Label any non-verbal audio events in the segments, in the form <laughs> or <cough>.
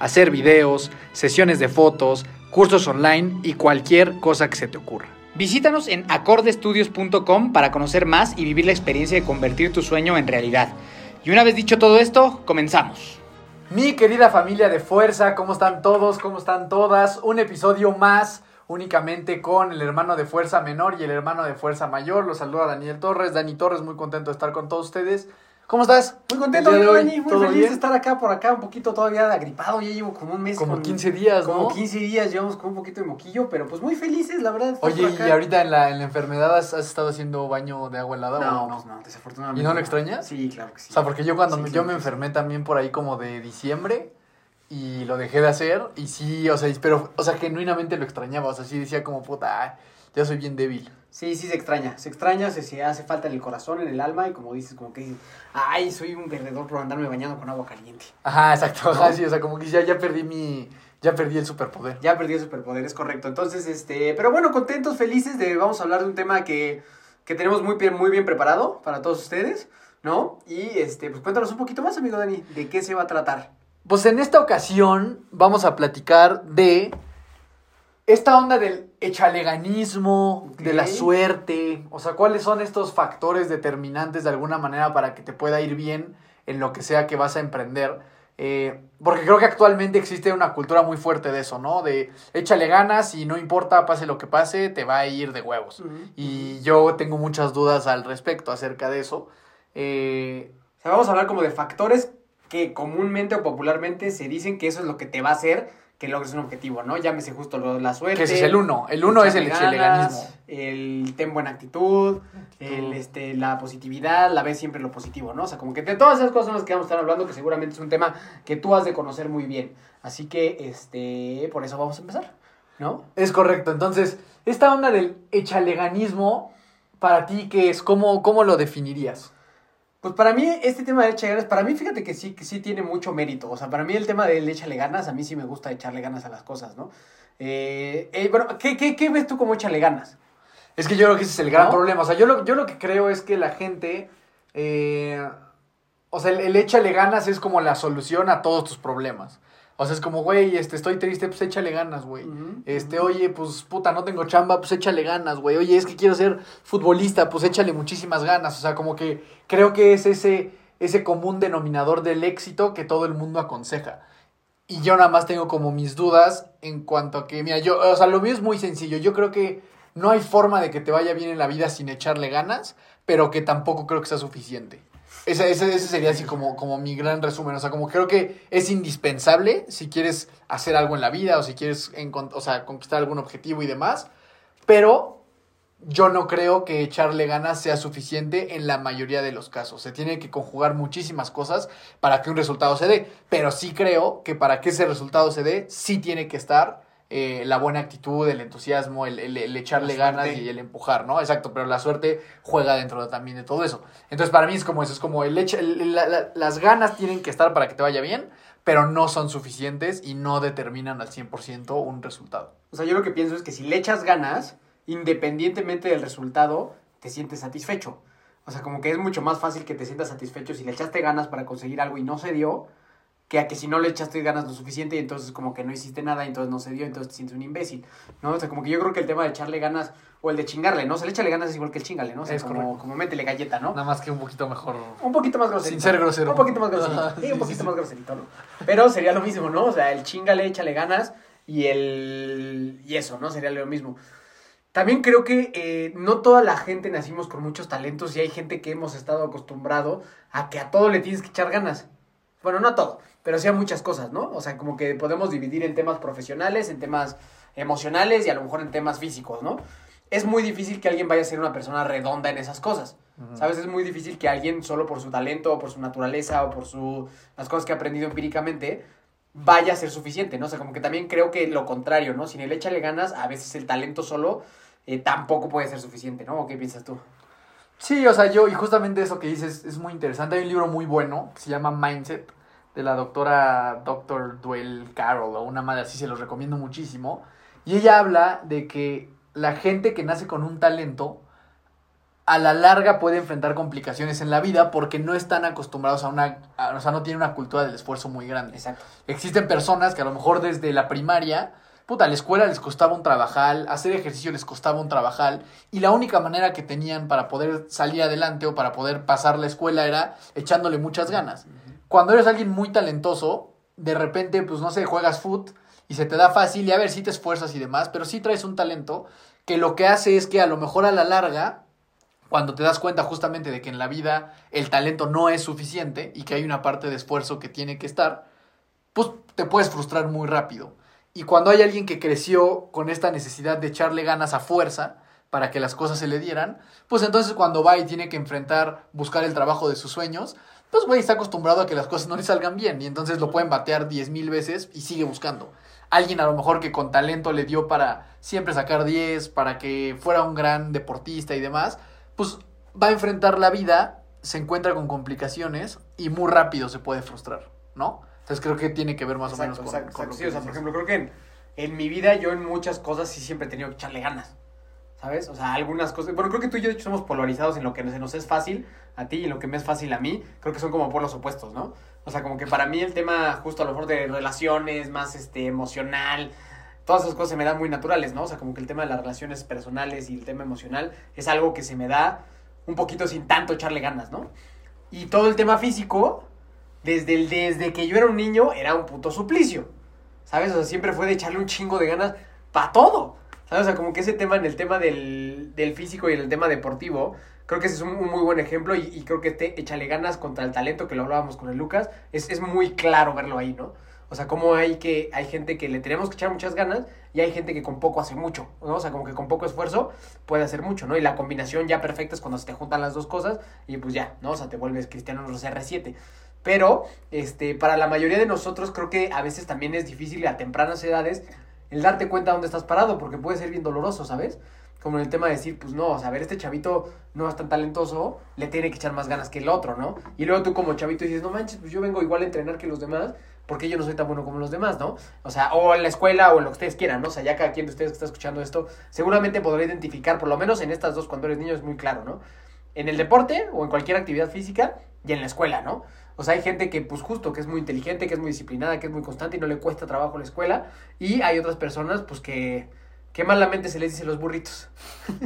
hacer videos, sesiones de fotos, cursos online y cualquier cosa que se te ocurra. Visítanos en acordestudios.com para conocer más y vivir la experiencia de convertir tu sueño en realidad. Y una vez dicho todo esto, comenzamos. Mi querida familia de fuerza, ¿cómo están todos? ¿Cómo están todas? Un episodio más únicamente con el hermano de fuerza menor y el hermano de fuerza mayor. Los saluda Daniel Torres. Dani Torres, muy contento de estar con todos ustedes. ¿Cómo estás? Muy contento, de hoy, muy ¿todo feliz bien? de estar acá por acá, un poquito todavía agripado, ya llevo como un mes. Como con- 15 días, ¿no? Como 15 días, llevamos con un poquito de moquillo, pero pues muy felices, la verdad. Oye, por ¿y ahorita en la, en la enfermedad has, has estado haciendo baño de agua helada No, o no? pues no, desafortunadamente. ¿Y no lo extrañas? Sí, claro que sí. O sea, porque yo cuando Sí, me- sí, yo sí, me enfermé también por ahí como de diciembre y lo dejé de hacer y sí, o sea, pero, o sea, genuinamente lo extrañaba, o sea, sí decía como, puta, ya soy bien débil. Sí, sí, se extraña, se extraña, se, se hace falta en el corazón, en el alma, y como dices, como que dices, ay, soy un perdedor por andarme bañando con agua caliente. Ajá, exacto, ¿No? sí, o sea, como que ya, ya perdí mi, ya perdí el superpoder. Ya perdí el superpoder, es correcto. Entonces, este, pero bueno, contentos, felices de, vamos a hablar de un tema que, que tenemos muy bien, muy bien preparado para todos ustedes, ¿no? Y, este, pues cuéntanos un poquito más, amigo Dani, de qué se va a tratar. Pues en esta ocasión vamos a platicar de esta onda del echaleganismo, Ok. de la suerte, o sea, cuáles son estos factores determinantes de alguna manera para que te pueda ir bien en lo que sea que vas a emprender. Eh, porque creo que actualmente existe una cultura muy fuerte de eso, ¿no? De échale ganas y no importa, pase lo que pase, te va a ir de huevos. Y yo tengo muchas dudas al respecto acerca de eso. Eh, O sea, vamos a hablar como de factores que comúnmente o popularmente se dicen que eso es lo que te va a hacer que logres un objetivo, ¿no? Llámese justo lo- la suerte. que ese es el uno. El uno es el ganas, El ten buena actitud, el, este, la positividad, la ves siempre lo positivo, ¿no? O sea, como que de todas esas cosas son las que vamos a estar hablando, que seguramente es un tema que tú has de conocer muy bien. Así que, este, por eso vamos a empezar, ¿no? Es correcto. Entonces, esta onda del echaleganismo, para ti, ¿qué es? ¿Cómo, cómo lo definirías? Pues para mí, este tema de echarle ganas, para mí fíjate que sí, que sí tiene mucho mérito. O sea, para mí el tema del échale ganas, a mí sí me gusta echarle ganas a las cosas, ¿no? Eh, eh, bueno, ¿qué, qué, qué ves tú como échale ganas? Es que yo creo que ese es el gran ¿No? problema. O sea, yo lo, yo lo que creo es que la gente. eh, o sea, el, el échale ganas es como la solución a todos tus problemas. O sea, es como, güey, este, estoy triste, pues échale ganas, güey. Este, oye, pues puta, no tengo chamba, pues échale ganas, güey. Oye, es que quiero ser futbolista, pues échale muchísimas ganas. O sea, como que creo que es ese, ese común denominador del éxito que todo el mundo aconseja. Y yo nada más tengo como mis dudas en cuanto a que, mira, yo, o sea, lo mío es muy sencillo. Yo creo que no hay forma de que te vaya bien en la vida sin echarle ganas, pero que tampoco creo que sea suficiente. Ese, ese, ese sería así como, como mi gran resumen. O sea, como creo que es indispensable si quieres hacer algo en la vida o si quieres o sea, conquistar algún objetivo y demás. Pero yo no creo que echarle ganas sea suficiente en la mayoría de los casos. Se tiene que conjugar muchísimas cosas para que un resultado se dé. Pero sí creo que para que ese resultado se dé, sí tiene que estar eh, la buena actitud, el entusiasmo, el, el- el echarle ganas y el empujar, ¿no? Exacto, pero la suerte juega dentro de- también de todo eso. Entonces, para mí es como eso, es como el echa- el- la- la- las ganas tienen que estar para que te vaya bien, pero no son suficientes y no determinan al 100% un resultado. O sea, yo lo que pienso es que si le echas ganas, independientemente del resultado, te sientes satisfecho. O sea, como que es mucho más fácil que te sientas satisfecho si le echaste ganas para conseguir algo y no se dio, que a que si no le echaste ganas lo suficiente y entonces como que no hiciste nada y entonces no se dio, entonces te sientes un imbécil, ¿no? O sea, como que yo creo que el tema de echarle ganas o el de chingarle, ¿no? O sea, el échale ganas es igual que el chingale, ¿no? O sea, Es como, como métele galleta, ¿no? Nada más que un poquito mejor. Un poquito más grosero. Sin ser grosero. Un poquito más groserito. Ajá, Sí, sí, un poquito sí. más groserito, ¿no? Pero sería lo mismo, ¿no? O sea, el chingale, échale ganas y el... Y eso, ¿no? Sería lo mismo. También creo que eh, no toda la gente nacimos con muchos talentos y hay gente que hemos estado acostumbrado a que a todo le tienes que echar ganas. Bueno, no a todo, pero sí a muchas cosas, ¿no? O sea, como que podemos dividir en temas profesionales, en temas emocionales y a lo mejor en temas físicos, ¿no? Es muy difícil que alguien vaya a ser una persona redonda en esas cosas. ¿Sabes? Es muy difícil que alguien solo por su talento o por su naturaleza o por su, las cosas que ha aprendido empíricamente vaya a ser suficiente, ¿no? O sea, como que también creo que lo contrario, ¿no? Si le échale ganas, a veces el talento solo eh, tampoco puede ser suficiente, ¿no? ¿O qué piensas tú? Sí, o sea, yo, y justamente eso que dices es muy interesante. Hay un libro muy bueno que se llama Mindset, de la doctora Dr. Duell Carroll, o una madre así, se los recomiendo muchísimo. Y ella habla de que la gente que nace con un talento, a la larga puede enfrentar complicaciones en la vida porque no están acostumbrados a una, a- o sea, no tienen una cultura del esfuerzo muy grande. Exacto. Existen personas que a lo mejor desde la primaria, puta, la escuela les costaba un trabajal, hacer ejercicio les costaba un trabajal, y la única manera que tenían para poder salir adelante o para poder pasar la escuela era echándole muchas ganas. Cuando eres alguien muy talentoso, de repente, pues no sé, juegas foot y se te da fácil, y a ver si te esfuerzas y demás, pero sí traes un talento que lo que hace es que a lo mejor a la larga cuando te das cuenta justamente de que en la vida el talento no es suficiente y que hay una parte de esfuerzo que tiene que estar, pues te puedes frustrar muy rápido. Y cuando hay alguien que creció con esta necesidad de echarle ganas a fuerza para que las cosas se le dieran, pues entonces cuando va y tiene que enfrentar, buscar el trabajo de sus sueños, pues güey, está acostumbrado a que las cosas no le salgan bien y entonces lo pueden batear 10 mil veces y sigue buscando. Alguien a lo mejor que con talento le dio para siempre sacar 10, para que fuera un gran deportista y demás, pues va a enfrentar la vida, se encuentra con complicaciones y muy rápido se puede frustrar, ¿no? Entonces creo que tiene que ver más exacto, o menos con, exacto, con exacto. lo Sí, que o sea, por ejemplo, creo que en, en mi vida yo en muchas cosas sí siempre he tenido que echarle ganas. ¿Sabes? O sea, algunas cosas. Bueno, creo que tú y yo somos polarizados en lo que se nos es fácil a ti y en lo que me es fácil a mí. Creo que son como polos opuestos, ¿no? O sea, como que para mí el tema justo a lo mejor de relaciones, más este emocional, todas esas cosas se me dan muy naturales, ¿no? O sea, como que el tema de las relaciones personales y el tema emocional es algo que se me da un poquito sin tanto echarle ganas, ¿no? Y todo el tema físico, desde, el, desde que yo era un niño, era un puto suplicio. ¿Sabes? O sea, siempre fue de echarle un chingo de ganas para todo. ¿Sabes? O sea, como que ese tema en el tema del, del físico y en el tema deportivo, creo que ese es un, un muy buen ejemplo y, y creo que este échale ganas contra el talento que lo hablábamos con el Lucas, es, es muy claro verlo ahí, ¿no? O sea, como hay que hay gente que le tenemos que echar muchas ganas y hay gente que con poco hace mucho, ¿no? O sea, como que con poco esfuerzo puede hacer mucho, ¿no? Y la combinación ya perfecta es cuando se te juntan las dos cosas y pues ya, ¿no? O sea, te vuelves Cristiano Ronaldo CR7. Pero, este, para la mayoría de nosotros creo que a veces también es difícil a tempranas edades el darte cuenta dónde estás parado, porque puede ser bien doloroso, ¿sabes? como en el tema de decir, pues no, o sea, a ver, este chavito no es tan talentoso, le tiene que echar más ganas que el otro, ¿no? Y luego tú como chavito dices, no manches, pues yo vengo igual a entrenar que los demás, porque yo no soy tan bueno como los demás, ¿no? O sea, o en la escuela o en lo que ustedes quieran, ¿no? O sea, ya cada quien de ustedes que está escuchando esto, seguramente podrá identificar, por lo menos en estas dos, cuando eres niño es muy claro, ¿no? En el deporte o en cualquier actividad física y en la escuela, ¿no? O sea, hay gente que, pues justo, que es muy inteligente, que es muy disciplinada, que es muy constante y no le cuesta trabajo la escuela. Y hay otras personas, pues que, que malamente se les dice los burritos. <laughs>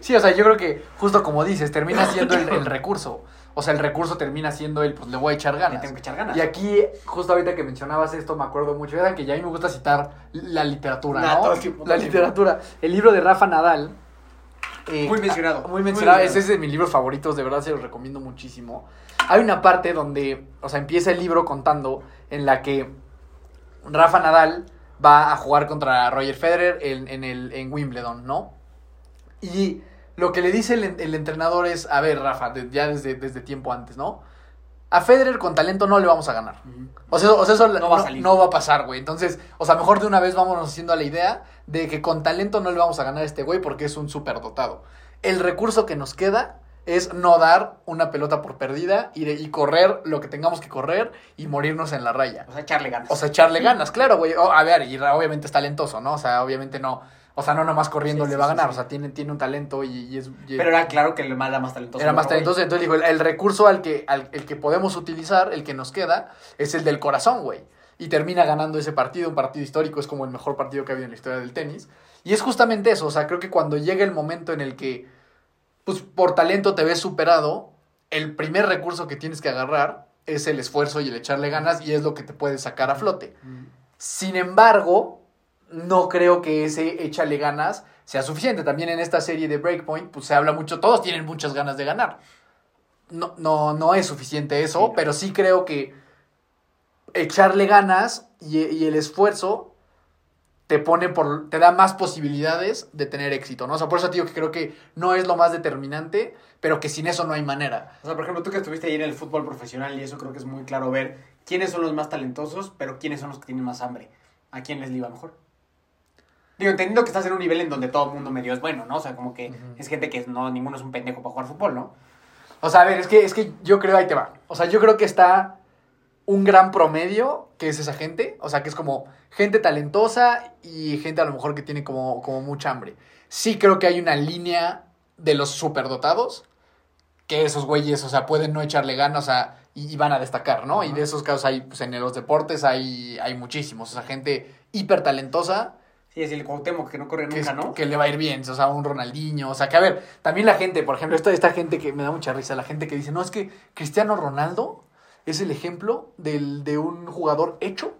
Sí, o sea, yo creo que justo como dices, termina siendo el, el recurso. O sea, el recurso termina siendo el, pues le voy a echar Le ganas. tengo que echar ganas. Y aquí, justo ahorita que mencionabas esto, me acuerdo mucho, era que ya a mí me gusta citar la literatura, la literatura. El libro de Rafa Nadal. eh, Muy mencionado. Muy mencionado. Muy Ese es de mis libros favoritos, de verdad se los recomiendo muchísimo. Hay una parte donde, o sea, empieza el libro contando en la que Rafa Nadal va a jugar contra Roger Federer en, en el, en Wimbledon, ¿no? Y lo que le dice el, el entrenador es, a ver, Rafa, de- ya desde, desde tiempo antes, ¿no? A Federer con talento no le vamos a ganar. O sea, o sea, eso No va a salir. no va a pasar, güey. Entonces, o sea, mejor de una vez vámonos haciendo a la idea de que con talento no le vamos a ganar a este güey porque es un superdotado. El recurso que nos queda es no dar una pelota por perdida y, de- y correr lo que tengamos que correr y morirnos en la raya. O sea, echarle ganas. O sea, echarle ganas, claro, güey. A ver, y obviamente es talentoso, ¿no? O sea, obviamente no. O sea, no nomás corriendo Sí, le sí, va a ganar. O sea, tiene, tiene un talento y, y es. y- Pero era claro que el mal era más talentoso. era más talentoso. Entonces dijo, el, el recurso al que, al el que podemos utilizar, el que nos queda, es el del corazón, güey. Y termina ganando ese partido, un partido histórico, es como el mejor partido que ha habido en la historia del tenis. Y es justamente eso, o sea, creo que cuando llega el momento en el que, pues por talento te ves superado, el primer recurso que tienes que agarrar es el esfuerzo y el echarle ganas y es lo que te puede sacar a flote. Mm. Sin embargo, no creo que ese échale ganas sea suficiente. También en esta serie de Breakpoint, pues se habla mucho, todos tienen muchas ganas de ganar. No, no, no es suficiente eso, Sí, no. pero sí creo que echarle ganas y, y el esfuerzo te pone por, te da más posibilidades de tener éxito, ¿no? O sea, por eso te digo que creo que no es lo más determinante, pero que sin eso no hay manera. O sea, por ejemplo, tú que estuviste ahí en el fútbol profesional y eso creo que es muy claro ver quiénes son los más talentosos, pero quiénes son los que tienen más hambre. ¿A quién les iba mejor? Digo, entendiendo que estás en un nivel en donde todo el mundo medio es bueno, ¿no? O sea, como que Ujú. es gente que no, ninguno es un pendejo para jugar fútbol, ¿no? O sea, a ver, es que, es que yo creo, ahí te va. O sea, yo creo que está un gran promedio, que es esa gente. O sea, que es como gente talentosa y gente a lo mejor que tiene como, como mucha hambre. Sí creo que hay una línea de los superdotados, que esos güeyes, o sea, pueden no echarle ganas, o sea, y, y van a destacar, ¿no? Y de esos casos hay, pues en los deportes hay, hay muchísimos. O sea, gente hiper talentosa Sí, es el Cuauhtémoc que no corre que, nunca, es- ¿no? que le va a ir bien, o sea, un Ronaldinho, o sea, que a ver, también la gente, por ejemplo, esta, esta gente que me da mucha risa, la gente que dice, no, es que Cristiano Ronaldo es el ejemplo del, de un jugador hecho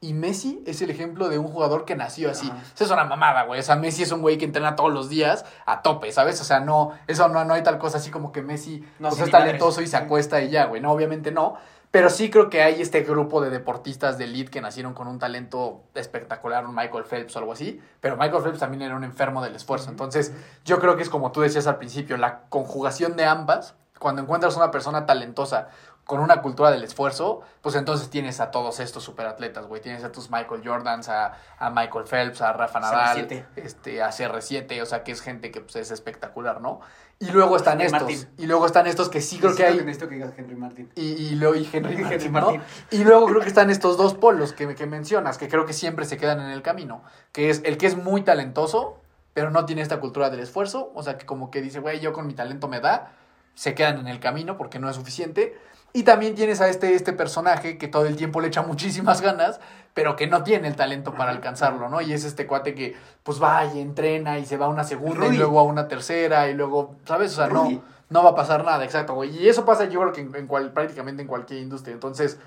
y Messi es el ejemplo de un jugador que nació así. Ajá. Eso es una mamada, güey, o sea, Messi es un güey que entrena todos los días a tope, ¿sabes? O sea, no, eso no, no hay tal cosa así como que Messi No, pues, es talentoso y se acuesta y ya, güey, no, obviamente no. Pero sí creo que hay este grupo de deportistas de elite que nacieron con un talento espectacular, un Michael Phelps o algo así. Pero Michael Phelps también era un enfermo del esfuerzo. Entonces, yo creo que es como tú decías al principio, la conjugación de ambas. Cuando encuentras una persona talentosa con una cultura del esfuerzo, pues entonces tienes a todos estos superatletas, güey. Tienes a tus Michael Jordans, a, a Michael Phelps, a Rafa Nadal, CR7. este, a CR7, o sea, que es gente que pues, es espectacular, ¿no? Y luego están Henry estos. Martin. Y luego están estos que sí creo que hay. Necesito que digas Henry Martin. Y, y luego y Henry <laughs> Henry Martin, Martin. ¿no? Y luego creo que están estos dos polos que, que mencionas, que creo que siempre se quedan en el camino. Que es el que es muy talentoso, pero no tiene esta cultura del esfuerzo. O sea, que como que dice, güey, yo con mi talento me da. Se quedan en el camino porque no es suficiente. Y también tienes a este, este personaje que todo el tiempo le echa muchísimas ganas, pero que no tiene el talento para alcanzarlo, ¿no? Y es este cuate que, pues va y entrena y se va a una segunda y luego a una tercera y luego, ¿sabes? O sea, no, no va a pasar nada, exacto, güey. Y eso pasa yo creo que en, en cual, prácticamente en cualquier industria. Entonces,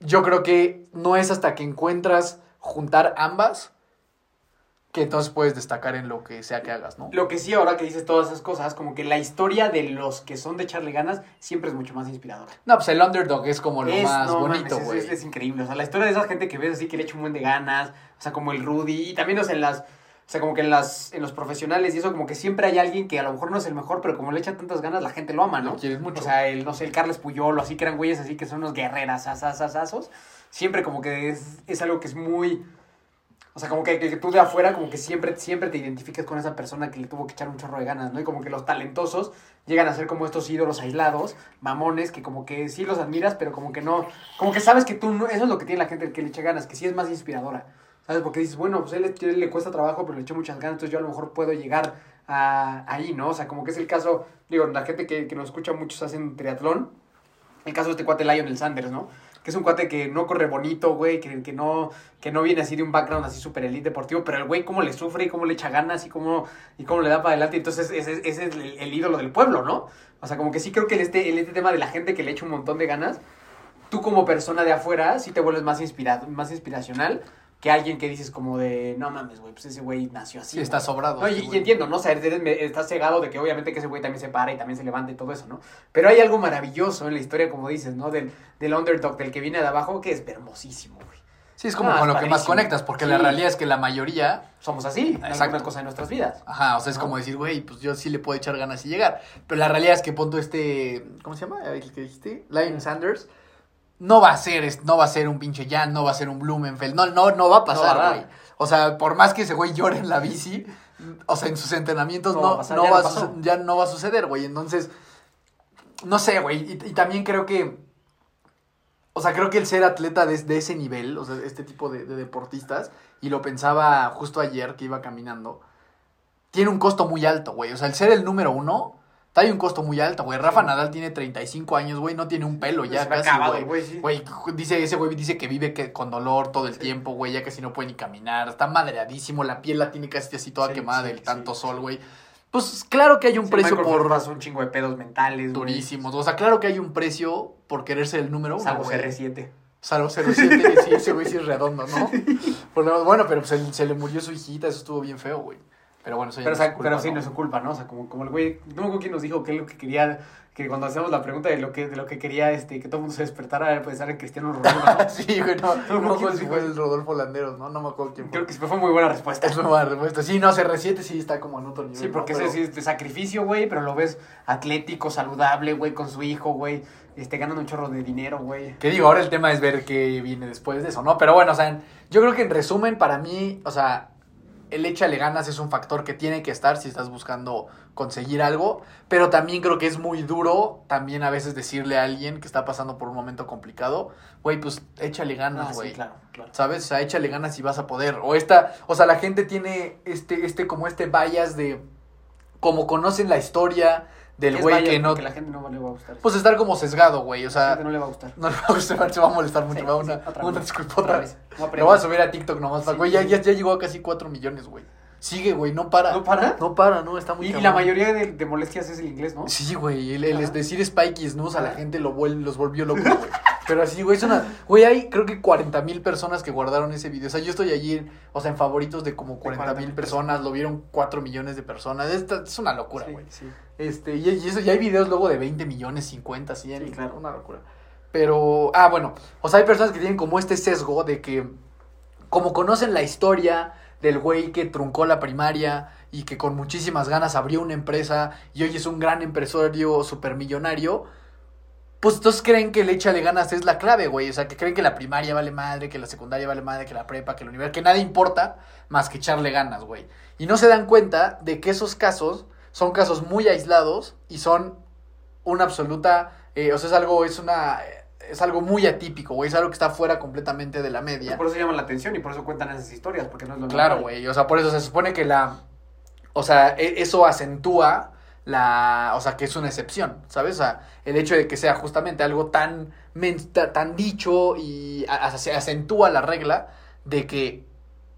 yo creo que no es hasta que encuentras juntar ambas que entonces puedes destacar en lo que sea que hagas, ¿no? Lo que sí, ahora que dices todas esas cosas, como que la historia de los que son de echarle ganas siempre es mucho más inspiradora. No, pues el underdog es como lo Es- más no bonito, güey. es, es- es increíble. O sea, la historia de esa gente que ves así que le echa un buen de ganas, o sea, como el Rudy, y también, o sea, en las, o sea, como que en las, en los profesionales y eso, como que siempre hay alguien que a lo mejor no es el mejor, pero como le echa tantas ganas, la gente lo ama, ¿no? Lo quieres mucho. O sea, el, no sé, el Carles Puyol, o así que eran güeyes así que son unos guerreras, asasasazos. Siempre como que es, es algo que es muy, O sea, como que, que tú de afuera, como que siempre, siempre te identificas con esa persona que le tuvo que echar un chorro de ganas, ¿no? Y como que los talentosos llegan a ser como estos ídolos aislados, mamones, que como que sí los admiras, pero como que no, como que sabes que tú, no, eso es lo que tiene la gente que le echa ganas, que sí es más inspiradora, ¿sabes? Porque dices, bueno, pues él, él le cuesta trabajo, pero le echó muchas ganas, entonces yo a lo mejor puedo llegar a, ahí, ¿no? O sea, como que es el caso, digo, la gente que, que nos escucha muchos hacen triatlón, el caso de este cuate Lionel Sanders, ¿no? Que es un cuate que no corre bonito, güey, que, que, no, que no viene así de un background así super elite deportivo, pero el güey cómo le sufre y cómo le echa ganas y cómo, y cómo le da para adelante. Entonces ese, ese es el, ídolo del pueblo, ¿no? O sea, como que sí creo que el este, el este tema de la gente que le echa un montón de ganas, tú como persona de afuera sí te vuelves más, inspira más inspiracional que alguien que dices como de, no mames, güey, pues ese güey nació así. Sí, está güey". sobrado. No, y, entiendo, ¿no? O sea, eres- estás cegado de que obviamente que ese güey también se para y también se levanta y todo eso, ¿no? Pero hay algo maravilloso en la historia, como dices, ¿no? Del, del underdog, del que viene de abajo, que es hermosísimo, güey. Sí, es como Ah, con lo que más conectas, porque la realidad es que la mayoría, Somos así, en algunas cosas de nuestras vidas. ajá, o sea, es ¿No? como decir, güey, pues yo sí le puedo echar ganas y llegar. Pero la realidad es que punto este, ¿cómo se llama? El que dijiste, Lion Sanders, no va a ser, no va a ser un pinche Jan, no va a ser un Blumenfeld, no, no, no va a pasar, güey. o sea, por más que ese güey llore en la bici, o sea, en sus entrenamientos No no, va a no ya va no a pasó. suce- ya no va a suceder, güey. Entonces, no sé, güey. Y, y también creo que, o sea, creo que el ser atleta de, de ese nivel, o sea, este tipo de, de deportistas, y lo pensaba justo ayer que iba caminando, tiene un costo muy alto, güey. O sea, el ser el número uno, trae un costo muy alto, güey. Rafa Nadal tiene 35 años, güey, no tiene un pelo ya Se casi, acabado güey. sí. Güey, dice, ese güey dice que vive que, con dolor todo el tiempo, güey, ya casi no puede ni caminar, está madreadísimo, la piel la tiene casi así toda Sí, quemada del tanto sol, güey. Pues claro que hay un precio Michael por un chingo de pedos mentales, güey. durísimos, o sea, claro que hay un precio por querer ser el número uno, Salvo güey. CR7. Salvo 07, <laughs> sí, ese güey sí es redondo, ¿no? Bueno, pero pues, se, se le murió su hijita, eso estuvo bien feo, güey. Pero bueno, eso ya Pero, o no es culpa, pero sí, ¿no? no es su culpa, ¿no? O sea, como, como el güey, no me acuerdo quién nos dijo que es lo que quería, que cuando hacemos la pregunta de lo que, de lo que quería, este, que todo el mundo se despertara a pensar en Cristiano Ronaldo, ¿no? <laughs> sí, güey, no, no, me acuerdo ¿quién si fue? el Rodolfo Landeros, ¿no? No me acuerdo quién fue. Creo que fue muy buena respuesta. Es una buena respuesta. Sí, no, CR7 sí está como en otro nivel. Sí, porque ese Pero- es de sacrificio, güey, pero lo ves atlético, saludable, güey, con su hijo, güey, este, ganando un chorro de dinero, güey. Que digo, ahora el tema es ver qué viene después de eso, ¿no? Pero bueno, o sea, yo creo que en resumen, para mí, o sea, el échale ganas es un factor que tiene que estar si estás buscando conseguir algo, pero también creo que es muy duro también a veces decirle a alguien que está pasando por un momento complicado, güey, pues échale Ah, ganas, sí, güey. claro, claro. ¿Sabes? O sea, échale ganas y vas a poder. O esta, o sea, la gente tiene este, este, como este bias de, como conocen la historia del Es güey que no, Que la gente no le va a gustar. pues estar como sesgado, güey. O la sea, gente no le va a gustar. no le va a gustar, <laughs> se va a molestar mucho. Sí, va sí, una, otra una vez. disculpa Otra vez. Lo voy a subir a TikTok nomás. Sí, güey, ya, ya, ya llegó a casi 4 millones, güey. Sigue, güey, no para. ¿No para? No para, no, está muy Y, y la mayoría de, de molestias es el inglés, ¿no? Sí, güey, el, el decir Spikey Snooze a la gente lo vuel- los volvió locos, güey. Pero así, güey, es una... Güey, hay creo que 40 mil personas que guardaron ese video. O sea, yo estoy allí, o sea, en favoritos de como 40 mil 40,000 personas. Lo vieron 4 millones de personas. Esta- es una locura, Sí, güey. sí. Este, y, y eso, ya hay videos luego de 20 millones, 50, 100. Sí, claro. Una locura. Pero, ah, bueno, o sea, hay personas que tienen como este sesgo de que, como conocen la historia del güey que truncó la primaria y que con muchísimas ganas abrió una empresa y hoy es un gran empresario supermillonario, pues entonces creen que el échale ganas es la clave, güey. O sea, que creen que la primaria vale madre, que la secundaria vale madre, que la prepa, que la universidad, que nada importa más que echarle ganas, güey. Y no se dan cuenta de que esos casos son casos muy aislados y son una absoluta, eh, o sea, es algo, es una, es algo muy atípico, güey. Es algo que está fuera completamente de la media. Por eso llama la atención y por eso cuentan esas historias, porque no es lo Claro, güey. O sea, por eso se supone que la. O sea, e- eso acentúa la. O sea, que es una excepción, ¿sabes? O sea, el hecho de que sea justamente algo tan. tan dicho y se acentúa la regla de que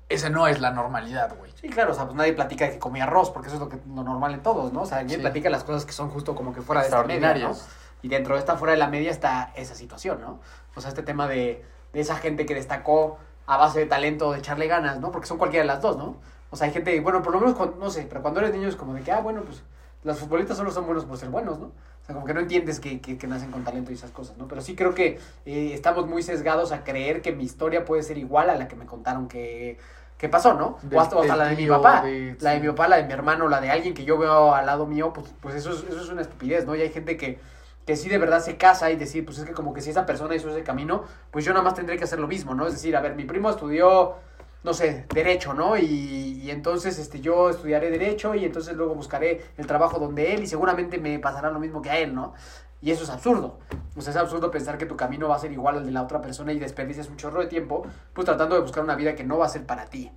esa no es la normalidad, güey. Sí, claro, o sea, pues nadie platica de que comía arroz, porque eso es lo, que, lo normal en todos, ¿no? O sea, Sí. platica las cosas que son justo como que fuera de esta media, ¿no? Extraordinarias. Y dentro de esta fuera de la media está esa situación, ¿no? O sea, este tema de, de esa gente que destacó a base de talento, de echarle ganas, ¿no? Porque son cualquiera de las dos, ¿no? O sea, hay gente, bueno, por lo menos, cuando- no sé, pero cuando eres niño es como de que, ah, bueno, pues los futbolistas solo son buenos por ser buenos, ¿no? O sea, como que no entiendes que, que, que nacen con talento y esas cosas, ¿no? Pero sí creo que eh, estamos muy sesgados a creer que mi historia puede ser igual a la que me contaron que, que pasó, ¿no? Del- o hasta, la de mi papá. de- La de mi papá, la de mi hermano, la de alguien que yo veo al lado mío, pues, pues eso, es, eso es una estupidez, ¿no? Y hay gente que, que sí de verdad se casa y decir, pues es que como que si esa persona hizo ese camino, pues yo nada más tendré que hacer lo mismo, ¿no? Es decir, a ver, mi primo estudió no sé, derecho, ¿no? Y, y entonces este, yo estudiaré derecho y entonces luego buscaré el trabajo donde él y seguramente me pasará lo mismo que a él, ¿no? Y eso es absurdo. O sea, es absurdo pensar que tu camino va a ser igual al de la otra persona y desperdicias un chorro de tiempo, pues tratando de buscar una vida que no va a ser para ti.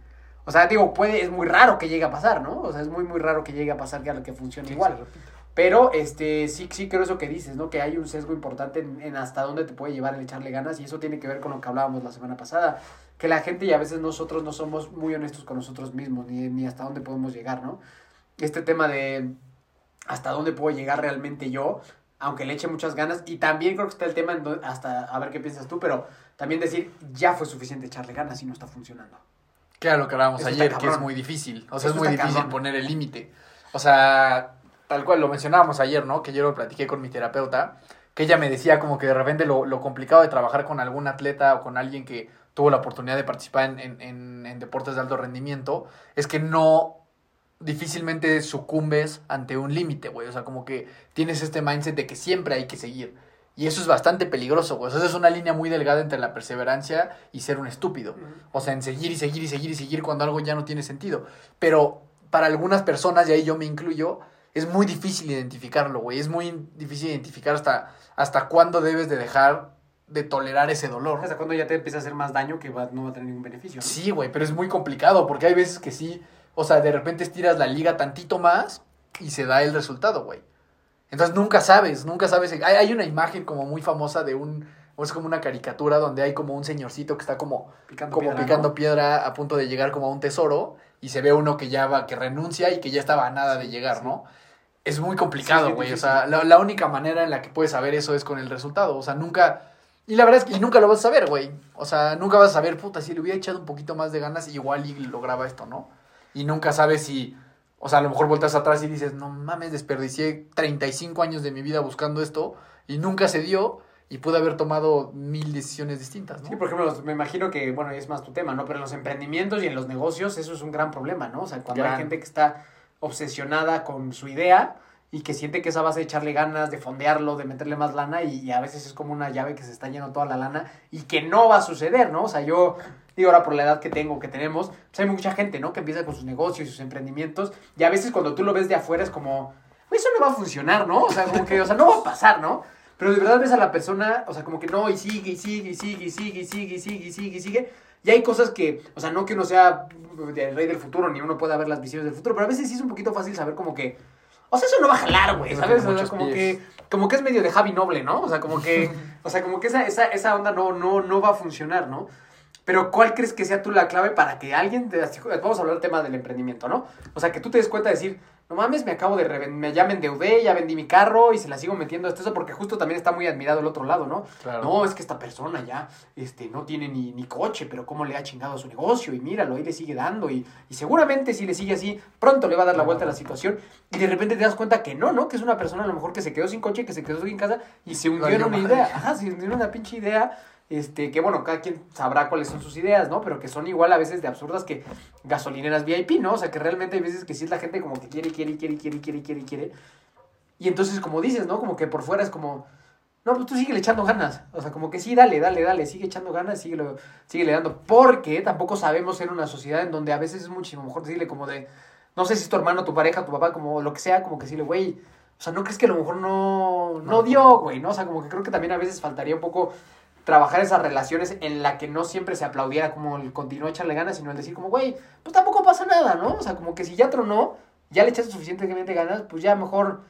O sea, digo, puede, es muy raro que llegue a pasar, ¿no? O sea, es muy, muy raro que llegue a pasar que, que funcione igual. Pero este sí, sí creo eso que dices, ¿no? Que hay un sesgo importante en, en, hasta dónde te puede llevar el echarle ganas y eso tiene que ver con lo que hablábamos la semana pasada. Que la gente y a veces nosotros no somos muy honestos con nosotros mismos, ni, ni hasta dónde podemos llegar, ¿no? Este tema de hasta dónde puedo llegar realmente yo, aunque le eche muchas ganas. Y también creo que está el tema, en hasta a ver qué piensas tú, pero también decir, ya fue suficiente echarle ganas y no está funcionando. Claro, lo que hablábamos Eso ayer, que es muy difícil. O sea, Eso es muy difícil cabrón. poner el límite. O sea, tal cual lo mencionábamos ayer, ¿no? Que yo lo platiqué con mi terapeuta, que ella me decía como que de repente lo, lo complicado de trabajar con algún atleta o con alguien que tuvo la oportunidad de participar en, en- en- en deportes de alto rendimiento, es que no difícilmente sucumbes ante un límite, güey. O sea, como que tienes este mindset de que siempre hay que seguir. Y eso es bastante peligroso, güey. O sea, esa es una línea muy delgada entre la perseverancia y ser un estúpido. O sea, en seguir y seguir y seguir y seguir cuando algo ya no tiene sentido. Pero para algunas personas, y ahí yo me incluyo, es muy difícil identificarlo, güey. Es muy difícil identificar hasta, hasta cuándo debes de dejar de tolerar ese dolor. ¿Hasta cuando ya te empieza a hacer más daño que va- no va a tener ningún beneficio? ¿no? Sí, güey, pero es muy complicado porque hay veces que sí, o sea, de repente estiras la liga tantito más y se da el resultado, güey. Entonces nunca sabes, nunca sabes. Hay, hay una imagen como muy famosa de un, o es como una caricatura donde hay como un señorcito que está como, Picando como piedra, picando ¿no? piedra a punto de llegar como a un tesoro y se ve uno que ya va, que renuncia y que ya estaba a nada de llegar, sí. ¿no? Es muy complicado, güey. o sea, la, la única manera en la que puedes saber eso es con el resultado. O sea, nunca. Y la verdad es que y nunca lo vas a saber, güey. O sea, nunca vas a saber, puta, si le hubiera echado un poquito más de ganas, igual y lograba esto, ¿no? Y nunca sabes si. O sea, a lo mejor volteas atrás y dices, no mames, desperdicié 35 años de mi vida buscando esto y nunca se dio y pude haber tomado mil decisiones distintas, ¿no? Sí, por ejemplo, me imagino que, bueno, es más tu tema, ¿no? Pero en los emprendimientos y en los negocios eso es un gran problema, ¿no? O sea, cuando Gran. hay gente que está obsesionada con su idea y que siente que esa base de echarle ganas, de fondearlo, de meterle más lana y, a veces es como una llave que se está llenando toda la lana y que no va a suceder, ¿no? O sea, yo digo ahora por la edad que tengo, que tenemos, pues hay mucha gente, ¿no? Que empieza con sus negocios y sus emprendimientos y a veces cuando tú lo ves de afuera es como, "Güey, eso no va a funcionar, ¿no? O sea, como que, o sea, no va a pasar, ¿no? Pero de verdad ves a la persona, o sea, como que no, y sigue, y sigue, y sigue, y sigue, y sigue, y sigue, y sigue, y sigue. Y hay cosas que, o sea, no que uno sea el rey del futuro, ni uno pueda ver las visiones del futuro, pero a veces sí es un poquito fácil saber como que, o sea, eso no va a jalar, güey, ¿sabes? O sea, como pies. que, como que es medio de Javi Noble, ¿no? O sea, como que, <laughs> o sea, como que esa, esa, esa onda no, no, no va a funcionar, ¿no? Pero ¿cuál crees que sea tú la clave para que alguien, te, vamos a hablar del tema del emprendimiento, ¿no? O sea, que tú te des cuenta de decir, no mames, me acabo de, me, ya me endeudé, ya vendí mi carro y se la sigo metiendo a esto, eso porque justo también está muy admirado el otro lado, ¿no? Claro. No, es que esta persona ya este, no tiene ni, ni coche, pero cómo le ha chingado a su negocio y míralo, ahí le sigue dando y, y seguramente si le sigue así, pronto le va a dar la vuelta a la situación y de repente te das cuenta que no, ¿no? Que es una persona a lo mejor que se quedó sin coche, que se quedó sin casa y se hundió en una madre. idea. Ajá, se hundió en una pinche idea. Este, que bueno, cada quien sabrá cuáles son sus ideas, ¿no? Pero que son igual a veces de absurdas que gasolineras VIP, ¿no? O sea, que realmente hay veces que sí es la gente como que quiere, quiere, quiere, quiere, quiere, quiere, quiere. Y entonces, como dices, ¿no? Como que por fuera es como, no, pues tú sigue echando ganas. O sea, como que sí, dale, dale, dale, sigue echando ganas, sigue, sigue dando. Porque tampoco sabemos ser una sociedad en donde a veces es muchísimo mejor decirle como de, no sé si es tu hermano, tu pareja, tu papá, como lo que sea, como que decirle, güey, o sea, ¿no crees que a lo mejor no, no No. dio, güey? ¿No? O sea, como que creo que también a veces faltaría un poco trabajar esas relaciones en la que no siempre se aplaudiera como el continuar a echarle ganas, sino el decir como, güey, pues tampoco pasa nada, ¿no? O sea, como que si ya tronó, ya le echaste suficientemente ganas, pues ya mejor,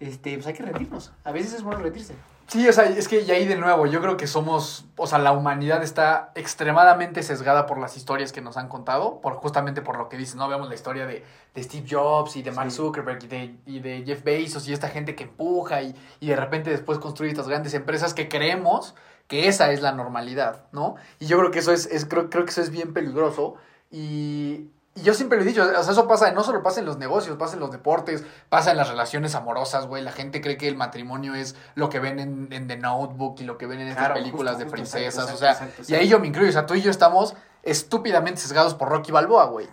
este, pues hay que rendirnos. A veces es bueno rendirse. Sí, o sea, es que y ahí de nuevo, yo creo que somos, o sea, la humanidad está extremadamente sesgada por las historias que nos han contado, por justamente por lo que dicen, ¿no? Vemos la historia de, de Steve Jobs y de Mark Sí. Zuckerberg y de, y de Jeff Bezos y esta gente que empuja y, y de repente después construye estas grandes empresas que creemos que esa es la normalidad, ¿no? Y yo creo que eso es, es creo, creo que eso es bien peligroso y, y yo siempre lo he dicho, o sea, eso pasa, no solo pasa en los negocios, pasa en los deportes, pasa en las relaciones amorosas, güey. La gente cree que el matrimonio es lo que ven en, en The Notebook y lo que ven en estas películas justo, de princesas, exacto, o sea, exacto, y ahí yo me incluyo, o sea, tú y yo estamos estúpidamente sesgados por Rocky Balboa, güey.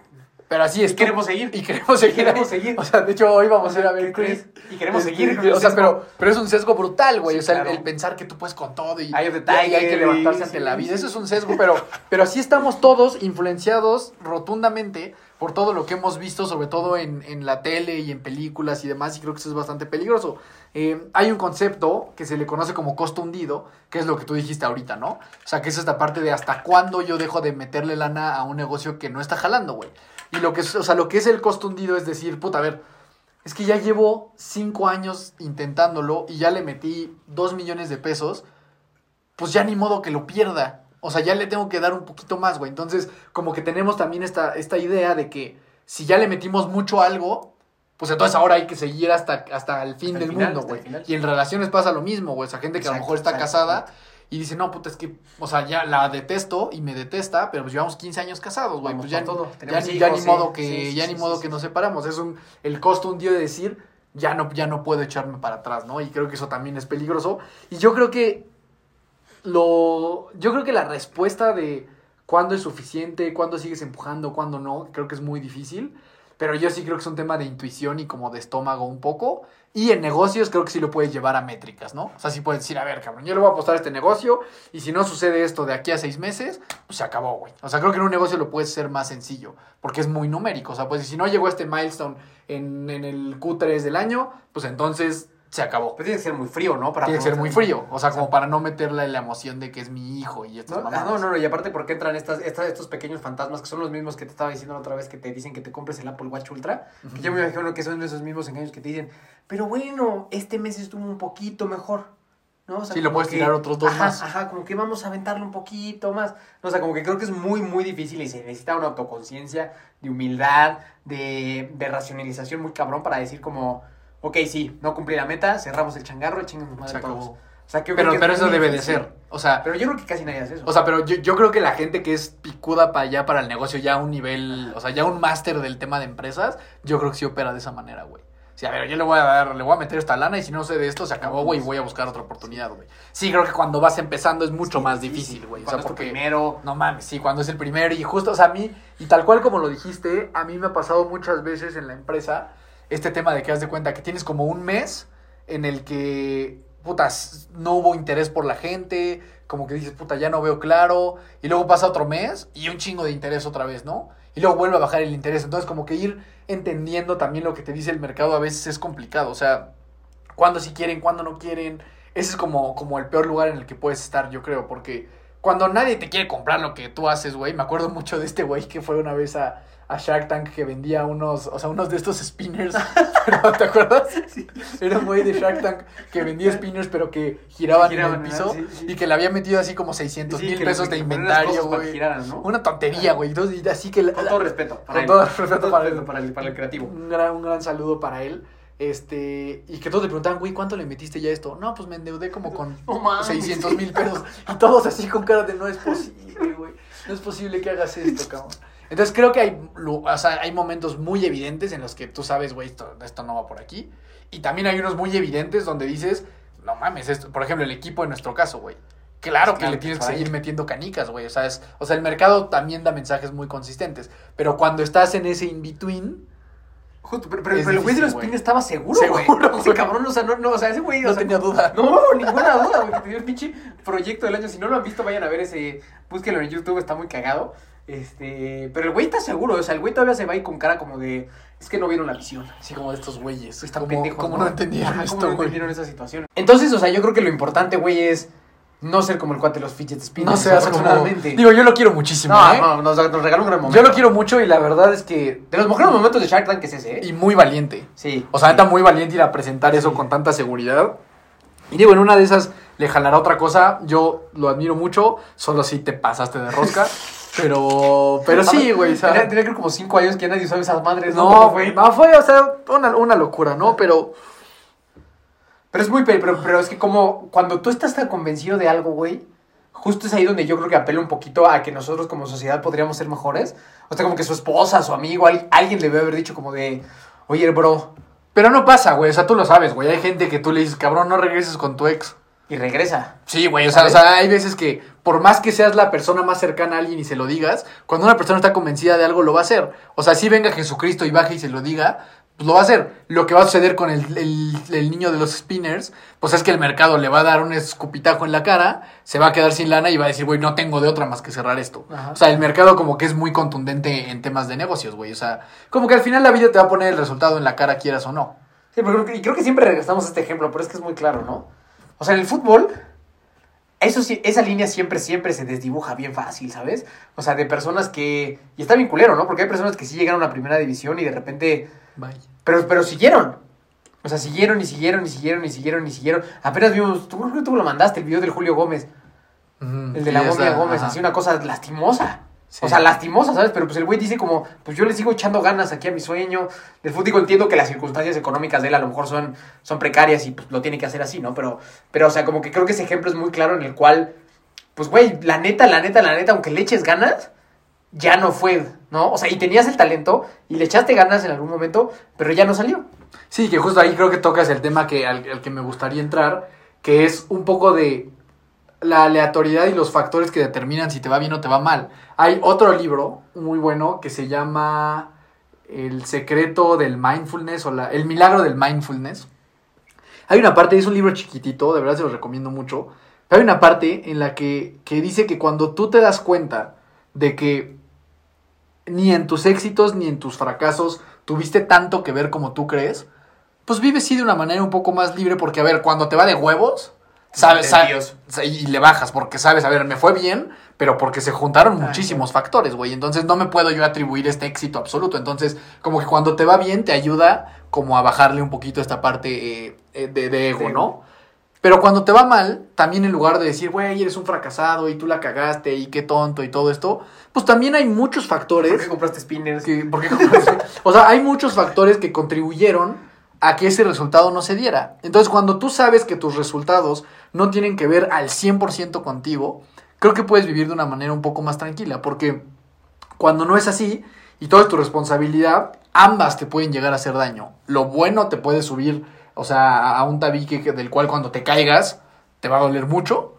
Pero así es. Y queremos seguir. Y queremos seguir. queremos seguir. O sea, de hecho, hoy vamos a ir a ver. Chris. Y queremos Este, seguir O sea, sesgo. pero, pero es un sesgo brutal, güey. Sí, o sea, el- claro. el, pensar que tú puedes con todo y, of the y hay que levantarse ante sí, la vida. Eso es un sesgo, pero, pero así estamos todos influenciados rotundamente por todo lo que hemos visto, sobre todo en, en la tele y en películas y demás, y creo que eso es bastante peligroso. Eh, hay un concepto que se le conoce como costo hundido, que es lo que tú dijiste ahorita, ¿no? O sea, que es esta parte de hasta cuándo yo dejo de meterle lana a un negocio que no está jalando, güey. Y lo que es, o sea, lo que es el costo hundido es decir, puta, a ver, es que ya llevo cinco años intentándolo y ya le metí dos millones de pesos, pues ya ni modo que lo pierda. O sea, ya le tengo que dar un poquito más, güey. Entonces, como que tenemos también esta, esta idea de que si ya le metimos mucho a algo, pues entonces ahora hay que seguir hasta, hasta el fin Hasta el del final, mundo, güey. Y en relaciones pasa lo mismo, güey. O sea, gente que a lo mejor está exacto, casada. Y dice, no, puta, es que, o sea, ya la detesto y me detesta, pero pues llevamos 15 años casados, güey. Pues ya, todo. ya, ya ni modo que, Sí, sí, ya sí, ni modo que nos separamos. Es un, el costo un día de decir, ya no, ya no puedo echarme para atrás, ¿no? Y creo que eso también es peligroso. Y yo creo que lo. Yo creo que la respuesta de cuándo es suficiente, cuándo sigues empujando, cuándo no, creo que es muy difícil. Pero yo sí creo que es un tema de intuición y como de estómago un poco. Y en negocios creo que sí lo puedes llevar a métricas, ¿no? O sea, sí puedes decir, a ver, cabrón, yo le voy a apostar a este negocio y si no sucede esto de aquí a seis meses, pues se acabó, güey. O sea, creo que en un negocio lo puedes hacer más sencillo porque es muy numérico. O sea, pues si no llegó este milestone en, en el Q3 del año, pues entonces se acabó. Pero tiene que ser muy frío, ¿no? Para Tiene que ser muy frío, o sea, como para no meterle la emoción de que es mi hijo y estas No, ah, mamadas. no, no, no, y aparte porque entran estas, estas, estos pequeños fantasmas que son los mismos que te estaba diciendo la otra vez que te dicen que te compres el Apple Watch Ultra, que yo me imagino que son esos mismos engaños que te dicen, pero bueno, este mes estuvo un poquito mejor, ¿no? O sea, Sí, lo puedes tirar otros dos ajá, más. Ajá, como que vamos a aventarle un poquito más, No, o sea, como que creo que es muy, muy difícil y se necesita una autoconciencia, de humildad, de, de racionalización muy cabrón para decir como, ok, sí, no cumplí la meta, cerramos el changarro, chingamos madre todos. O sea, que Pero, pero eso debe de ser. O sea, Pero yo creo que casi nadie hace eso. o sea, pero yo, yo creo que la gente que es picuda para allá, para el negocio, ya a un nivel, o sea, ya un máster del tema de empresas, yo creo que sí opera de esa manera, güey. O sea, a ver, yo le voy a dar, le voy a meter esta lana y si no sé de esto, se acabó, güey, y voy a buscar otra oportunidad, güey. Sí, creo que cuando vas empezando es mucho Sí, más sí, difícil, sí. güey. O Cuando sea, porque... primero. No mames, sí, cuando es el primero y justo, o sea, a mí, y tal cual como lo dijiste, a mí me ha pasado muchas veces en la empresa este tema de que haz de cuenta que tienes como un mes en el que, putas, no hubo interés por la gente, como que dices, puta, ya no veo claro, y luego pasa otro mes y un chingo de interés otra vez, ¿no? Y luego vuelve a bajar el interés, entonces como que ir entendiendo también lo que te dice el mercado a veces es complicado, o sea, cuándo sí quieren, cuándo no quieren. Ese es como, como el peor lugar en el que puedes estar, yo creo, porque cuando nadie te quiere comprar lo que tú haces, güey, me acuerdo mucho de este güey que fue una vez a, a Shark Tank que vendía unos, o sea, unos de estos spinners, <laughs> pero, ¿te acuerdas? <laughs> Era un güey de Shark Tank que vendía spinners, pero que giraban, Giraban, en el piso Sí, sí. y que le había metido así como 600 Sí, mil pesos de inventario, para güey. Una tontería, güey. Así que... Con todo respeto. Con todo respeto Con para para el, para el creativo. Un gran, un gran saludo para él. Este, y que todos le preguntaban, güey, ¿cuánto le metiste ya esto? No, pues me endeudé como con <laughs> mames. 600 mil pesos. Y todos así con cara de no es posible, güey. No es posible que hagas esto, cabrón. Entonces creo que hay, o sea, hay momentos muy evidentes en los que tú sabes, güey, esto, esto no va por aquí. Y también hay unos muy evidentes donde dices, no mames, esto, por ejemplo, el equipo en nuestro caso, güey. Claro que Claro le que tienes que seguir metiendo canicas, güey. O sea, es, o sea, el mercado también da mensajes muy consistentes. Pero cuando estás en ese in-between, Justo, pero, pero, pero el güey de los difícil, spinners estaba seguro, güey. <laughs> Ese cabrón, o sea, no, no, o sea, ese güey, o no sea, tenía duda. No, ninguna duda, güey. que te dio el pinche proyecto del año. Si no lo han visto, vayan a ver ese. Búsquenlo en YouTube, está muy cagado. Este. Pero el güey está seguro, o sea, el güey todavía se va ahí con cara como de. Es que no vieron la visión. Así como de estos güeyes. Están como, pendejos. como no entendieron Ajá, esto, ¿Cómo no güey. entendieron esa situación? Entonces, o sea, yo creo que lo importante, güey, es no ser como el cuate de los fidget spinners. No se hace como... Digo, yo lo quiero muchísimo, no, ¿eh? no, nos, nos regaló un gran momento. Yo lo quiero mucho y la verdad es que... De los mejores momentos de Shark Tank es ese, ¿eh? Y muy valiente. Sí. O sea, neta muy valiente ir a presentar eso Sí. con tanta seguridad. Y digo, en una de esas le jalará otra cosa. Yo lo admiro mucho. Solo si te pasaste de rosca. <laughs> pero... Pero sí, güey. sea, Tenía, tenía creo como 5 años que ya nadie sabe esas madres, ¿no? no, ¿Cómo güey. No, fue, o sea, una, una locura, ¿no? Pero... Pero es muy, pe- pero, pero es que como cuando tú estás tan convencido de algo, güey, justo es ahí donde yo creo que apela un poquito a que nosotros como sociedad podríamos ser mejores. O sea, como que su esposa, su amigo, al- alguien le debe haber dicho como de, oye, bro, Pero no pasa, güey. O sea, tú lo sabes, güey. Hay gente que tú le dices, cabrón, no regreses con tu ex. Y regresa. Sí, güey, o sea, o sea, hay veces que por más que seas la persona más cercana a alguien y se lo digas, cuando una persona está convencida de algo lo va a hacer. O sea, si venga Jesucristo y baje y se lo diga, pues lo va a hacer. Lo que va a suceder con el, el- el niño de los spinners, pues es que el mercado le va a dar un escupitajo en la cara, se va a quedar sin lana y va a decir, güey, no tengo de otra más que cerrar esto. Ajá. O sea, el mercado como que es muy contundente en temas de negocios, güey. O sea, como que al final la vida te va a poner el resultado en la cara, quieras o no. Sí, pero creo que, y creo que siempre regresamos a este ejemplo, pero es que es muy claro, ¿no? O sea, en el fútbol, eso sí, esa línea siempre, siempre se desdibuja bien fácil, ¿sabes? O sea, de personas que. Y está bien culero, ¿no? Porque hay personas que sí llegaron a una primera división y de repente. Vaya. Pero, pero siguieron. O sea, siguieron y siguieron y siguieron y siguieron y siguieron. Apenas vimos, tú tú lo mandaste, el video del Julio Gómez, el de la momia Gómez, así una cosa lastimosa. Sí. O sea, lastimosa, ¿sabes? Pero pues el güey dice como, pues yo le sigo echando ganas aquí a mi sueño. Del fútbol digo, entiendo que las circunstancias económicas de él a lo mejor son, son precarias y pues lo tiene que hacer así, ¿no? Pero, pero, o sea, como que creo que ese ejemplo es muy claro en el cual, pues güey, la neta, la neta, la neta, aunque le eches ganas, ya no fue, ¿no? O sea, y tenías el talento y le echaste ganas en algún momento, pero ya no salió. Sí, que justo ahí creo que tocas el tema que, al, al que me gustaría entrar, que es un poco de la aleatoriedad y los factores que determinan si te va bien o te va mal. Hay otro libro muy bueno que se llama El secreto del mindfulness o El milagro del mindfulness. Hay una parte, es un libro chiquitito, de verdad se los recomiendo mucho. Hay una parte en la que, que dice que cuando tú te das cuenta de que ni en tus éxitos ni en tus fracasos tuviste tanto que ver como tú crees, pues vives sí de una manera un poco más libre porque, a ver, cuando te va de huevos, sabes, y le bajas porque sabes, a ver, me fue bien, pero porque se juntaron muchísimos factores, güey. Entonces no me puedo yo atribuir este éxito absoluto. Entonces, como que cuando te va bien, te ayuda como a bajarle un poquito esta parte eh, eh, de, de ego. ¿no? Pero cuando te va mal, también en lugar de decir, güey, eres un fracasado y tú la cagaste y qué tonto y todo esto, pues también hay muchos factores ¿Por qué compraste spinners? que- ¿por qué compraste? <laughs> o sea, hay muchos factores que contribuyeron a que ese resultado no se diera. Entonces, cuando tú sabes que tus resultados no tienen que ver al 100% contigo, creo que puedes vivir de una manera un poco más tranquila, porque cuando no es así y todo es tu responsabilidad, ambas te pueden llegar a hacer daño. Lo bueno te puede subir, o sea, a- un tabique que- del cual cuando te caigas te va a doler mucho.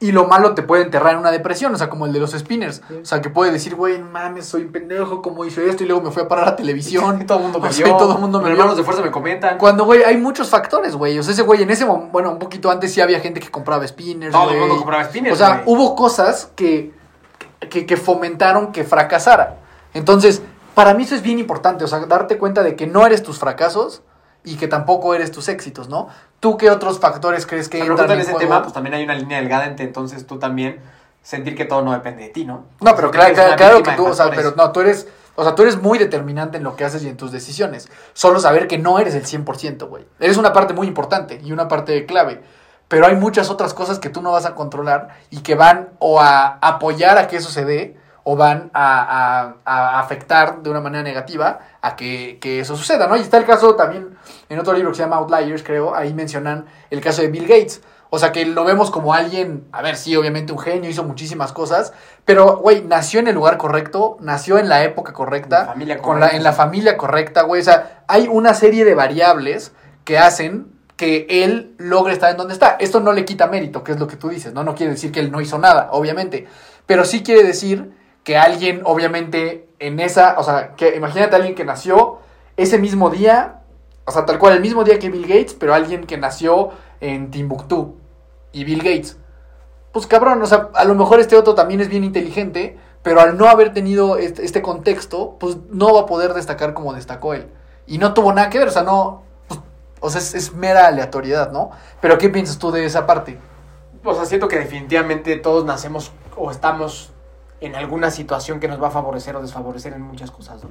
Y lo malo te puede enterrar en una depresión, o sea, como el de los spinners. O sea, que puede decir, güey, mames, soy un pendejo, ¿cómo hice esto? Y luego me fui a parar a televisión. <laughs> todo el mundo me O sea, vio. todo el mundo me hermanos de fuerza me comentan. Cuando, güey, hay muchos factores, güey. O sea, ese güey en ese momento, bueno, un poquito antes sí había gente que compraba spinners, Todo el mundo compraba spinners, O sea, hubo cosas que, que, que fomentaron que fracasara. Entonces, para mí eso es bien importante, o sea, darte cuenta de que no eres tus fracasos y que tampoco eres tus éxitos, ¿no? ¿Tú qué otros factores crees que entran en ese juego? tema, pues también hay una línea delgada entre entonces tú también sentir que todo no depende de ti, ¿no? No, pero claro, claro, claro que tú, o sea, pero no, tú eres, o sea, tú eres muy determinante en lo que haces y en tus decisiones. Solo saber que no eres el 100%, güey. Eres una parte muy importante y una parte clave. Pero hay muchas otras cosas que tú no vas a controlar y que van o a apoyar a que eso se dé o van a, a- a afectar de una manera negativa a que, que eso suceda, ¿no? Y está el caso también en otro libro que se llama Outliers, creo, ahí mencionan el caso de Bill Gates. O sea, que lo vemos como alguien, a ver, sí, obviamente un genio, hizo muchísimas cosas, pero, güey, nació en el lugar correcto, nació en la época correcta, En la familia con la, correcta, en la familia correcta, güey. O sea, hay una serie de variables que hacen que él logre estar en donde está. Esto no le quita mérito, que es lo que tú dices, ¿no? No quiere decir que él no hizo nada, obviamente. Pero sí quiere decir que alguien, obviamente, en esa, o sea, que imagínate a alguien que nació ese mismo día, o sea, tal cual, el mismo día que Bill Gates, pero alguien que nació en Timbuktu y Bill Gates. Pues cabrón, o sea, a lo mejor este otro también es bien inteligente, pero al no haber tenido este, este contexto, pues no va a poder destacar como destacó él. Y no tuvo nada que ver, o sea, no, pues, o sea, es, es mera aleatoriedad, ¿no? Pero ¿qué piensas tú de esa parte? O sea, siento que definitivamente todos nacemos o estamos en alguna situación que nos va a favorecer o desfavorecer en muchas cosas, ¿no?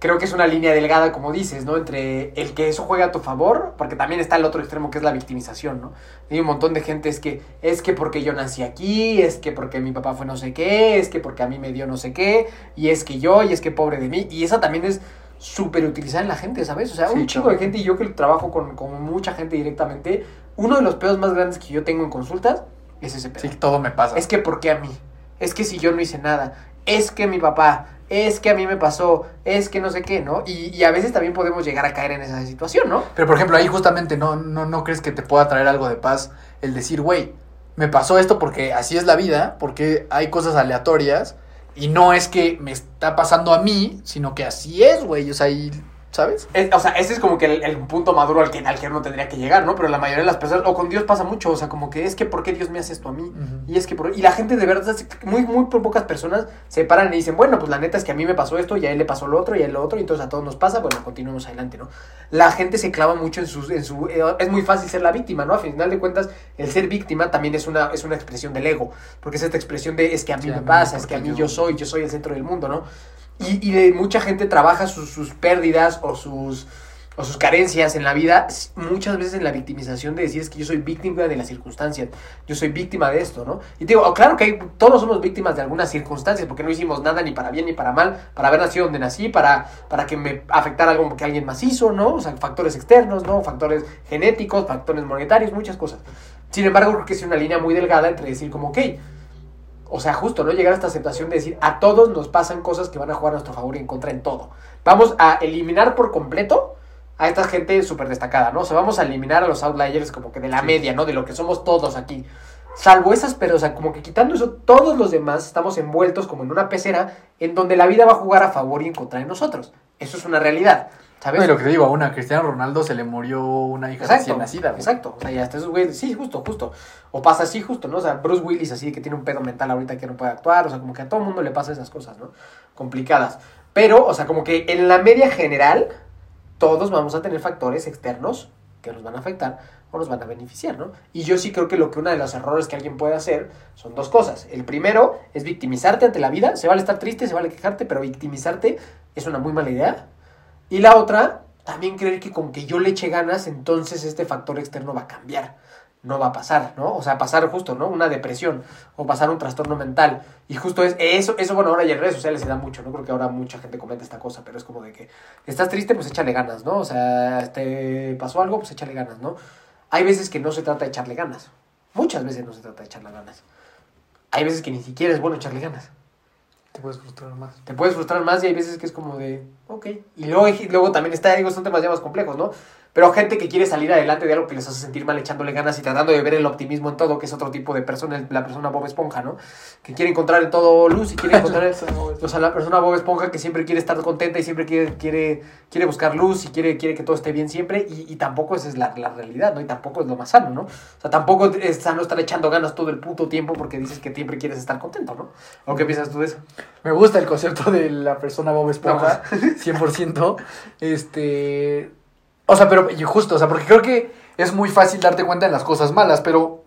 Creo que es una línea delgada, como dices, ¿no? Entre el que eso juega a tu favor, porque también está el otro extremo que es la victimización, ¿no? Hay un montón de gente es que es que porque yo nací aquí, es que porque mi papá fue no sé qué, es que porque a mí me dio no sé qué, y es que yo, y es que pobre de mí, y esa también es súper utilizada en la gente, ¿sabes? O sea, Sí, un chingo claro. de gente y yo que trabajo con, con mucha gente directamente, uno de los pedos más grandes que yo tengo en consultas es ese pedo. Sí, todo me pasa. Es que ¿por qué a mí? Es que si yo no hice nada. es que mi papá, es que a mí me pasó, es que no sé qué, ¿no? Y, y a veces también podemos llegar a caer en esa situación, ¿no? Pero por ejemplo, ahí justamente no, no, no crees que te pueda traer algo de paz el decir, güey, me pasó esto porque así es la vida, porque hay cosas aleatorias y no es que me está pasando a mí, sino que así es, güey. O sea, y ¿sabes? Es- o sea, ese es como que el, el punto maduro al que, al que uno tendría que llegar, ¿no? Pero la mayoría de las personas, o con Dios pasa mucho, o sea, como que es que ¿por qué Dios me hace esto a mí? Y es que por- y la gente de verdad, muy, muy pocas personas se paran y dicen, bueno, pues la neta es que a mí me pasó esto y a él le pasó lo otro y a él lo otro, y entonces a todos nos pasa, bueno, continuemos adelante, ¿no? La gente se clava mucho en su, en su, eh, es muy fácil ser la víctima, ¿no? A final de cuentas, el ser víctima también es una, es una expresión del ego, porque es esta expresión de, es que a mí Sí, me pasa, es que a mí yo- yo soy, yo soy el centro del mundo, ¿no? Y, mucha gente trabaja sus, pérdidas o sus, o sus carencias en la vida, muchas veces en la victimización de decir es que yo soy víctima de las circunstancias, yo soy víctima de esto, ¿no? Y digo, oh, claro que todos somos víctimas de algunas circunstancias, porque no hicimos nada ni para bien ni para mal, para haber nacido donde nací, para, para que me afectara algo que alguien más hizo, ¿no? O sea, factores externos, ¿no? Factores genéticos, factores monetarios, muchas cosas. Sin embargo, creo que es una línea muy delgada entre decir como, ok, o sea, justo, ¿no? Llegar a esta aceptación de decir, a todos nos pasan cosas que van a jugar a nuestro favor y en contra en todo. Vamos a eliminar por completo a esta gente súper destacada, ¿no? O sea, vamos a eliminar a los outliers como que de la media, ¿no? De lo que somos todos aquí. Salvo esas, pero, o sea, como que quitando eso, todos los demás estamos envueltos como en una pecera en donde la vida va a jugar a favor y en contra de nosotros. Eso es una realidad, ¿sabes? No, y lo que te digo, a una Cristiano Ronaldo se le murió una hija Exacto, recién nacida, güey. exacto. O sea, ya esos güeyes, sí, justo, justo. O pasa así, justo, ¿no? O sea, Bruce Willis así que tiene un pedo mental ahorita que no puede actuar. O sea, como que a todo mundo le pasa esas cosas, ¿no? Complicadas. Pero, o sea, como que en la media general, todos vamos a tener factores externos que nos van a afectar o nos van a beneficiar, ¿no? Y yo sí creo que lo que uno de los errores que alguien puede hacer son dos cosas. El primero es victimizarte ante la vida. Se vale estar triste, se vale quejarte, pero victimizarte es una muy mala idea. Y la otra, también creer que con que yo le eche ganas, entonces este factor externo va a cambiar. No va a pasar, ¿no? O sea, pasar justo, ¿no? Una depresión o pasar un trastorno mental. Y justo es eso, eso bueno, ahora ya en redes sociales se da mucho, ¿no? Creo que ahora mucha gente comenta esta cosa, pero es como de que estás triste, pues échale ganas, ¿no? O sea, te pasó algo, pues échale ganas, ¿no? Hay veces que no se trata de echarle ganas. Muchas veces no se trata de echarle ganas. Hay veces que ni siquiera es bueno echarle ganas Te puedes frustrar más. te puedes frustrar más y hay veces que es como de, ok. Y luego, y luego también está, digo, son temas ya más complejos, ¿no? Pero gente que quiere salir adelante de algo que les hace sentir mal echándole ganas y tratando de ver el optimismo en todo, que es otro tipo de persona, la persona Bob Esponja, ¿no? Que quiere encontrar en todo luz y quiere <laughs> encontrar... o sea, la persona Bob Esponja que siempre quiere estar contenta y siempre quiere, quiere, quiere buscar luz y quiere, quiere que todo esté bien siempre y, y tampoco esa es la, la realidad, ¿no? Y tampoco es lo más sano, ¿no? O sea, tampoco es sano estar echando ganas todo el puto tiempo porque dices que siempre quieres estar contento, ¿no? ¿O qué piensas tú de eso? Me gusta el concepto de la persona Bob Esponja, 100%. <laughs> Este. O sea, pero y justo, o sea, porque creo que es muy fácil darte cuenta en las cosas malas, pero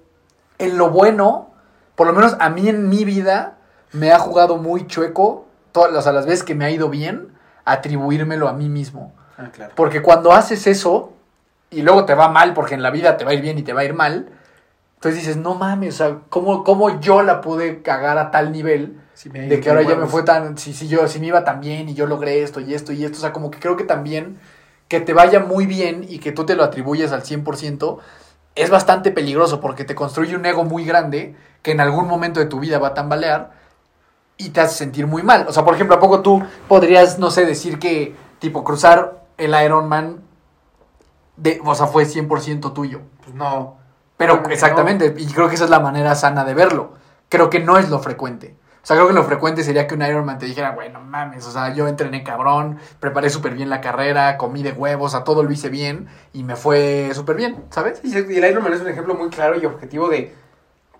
en lo bueno, por lo menos a mí en mi vida, me ha jugado muy chueco, todas las, a las veces que me ha ido bien, atribuírmelo a mí mismo. Ah, claro. Porque cuando haces eso, y luego te va mal, porque en la vida te va a ir bien y te va a ir mal, entonces dices, no mames, o sea, ¿cómo, cómo yo la pude cagar a tal nivel? de que ahora ya me fue tan, si, si yo, si me iba tan bien y yo logré esto y esto y esto, o sea, como que creo que también que te vaya muy bien y que tú te lo atribuyes al 100% es bastante peligroso porque te construye un ego muy grande que en algún momento de tu vida va a tambalear y te hace sentir muy mal. O sea, por ejemplo, ¿a poco tú podrías, no sé, decir que tipo cruzar el Ironman de, o sea, fue 100% tuyo? Pues no. Pero Claro exactamente, y creo que esa es la manera sana de verlo. Creo que no es lo frecuente. O sea, creo que lo frecuente sería que un Ironman te dijera, bueno, mames, o sea, yo entrené cabrón, preparé súper bien la carrera, comí de huevos, a todo lo hice bien y me fue súper bien, ¿sabes? Y el Ironman es un ejemplo muy claro y objetivo de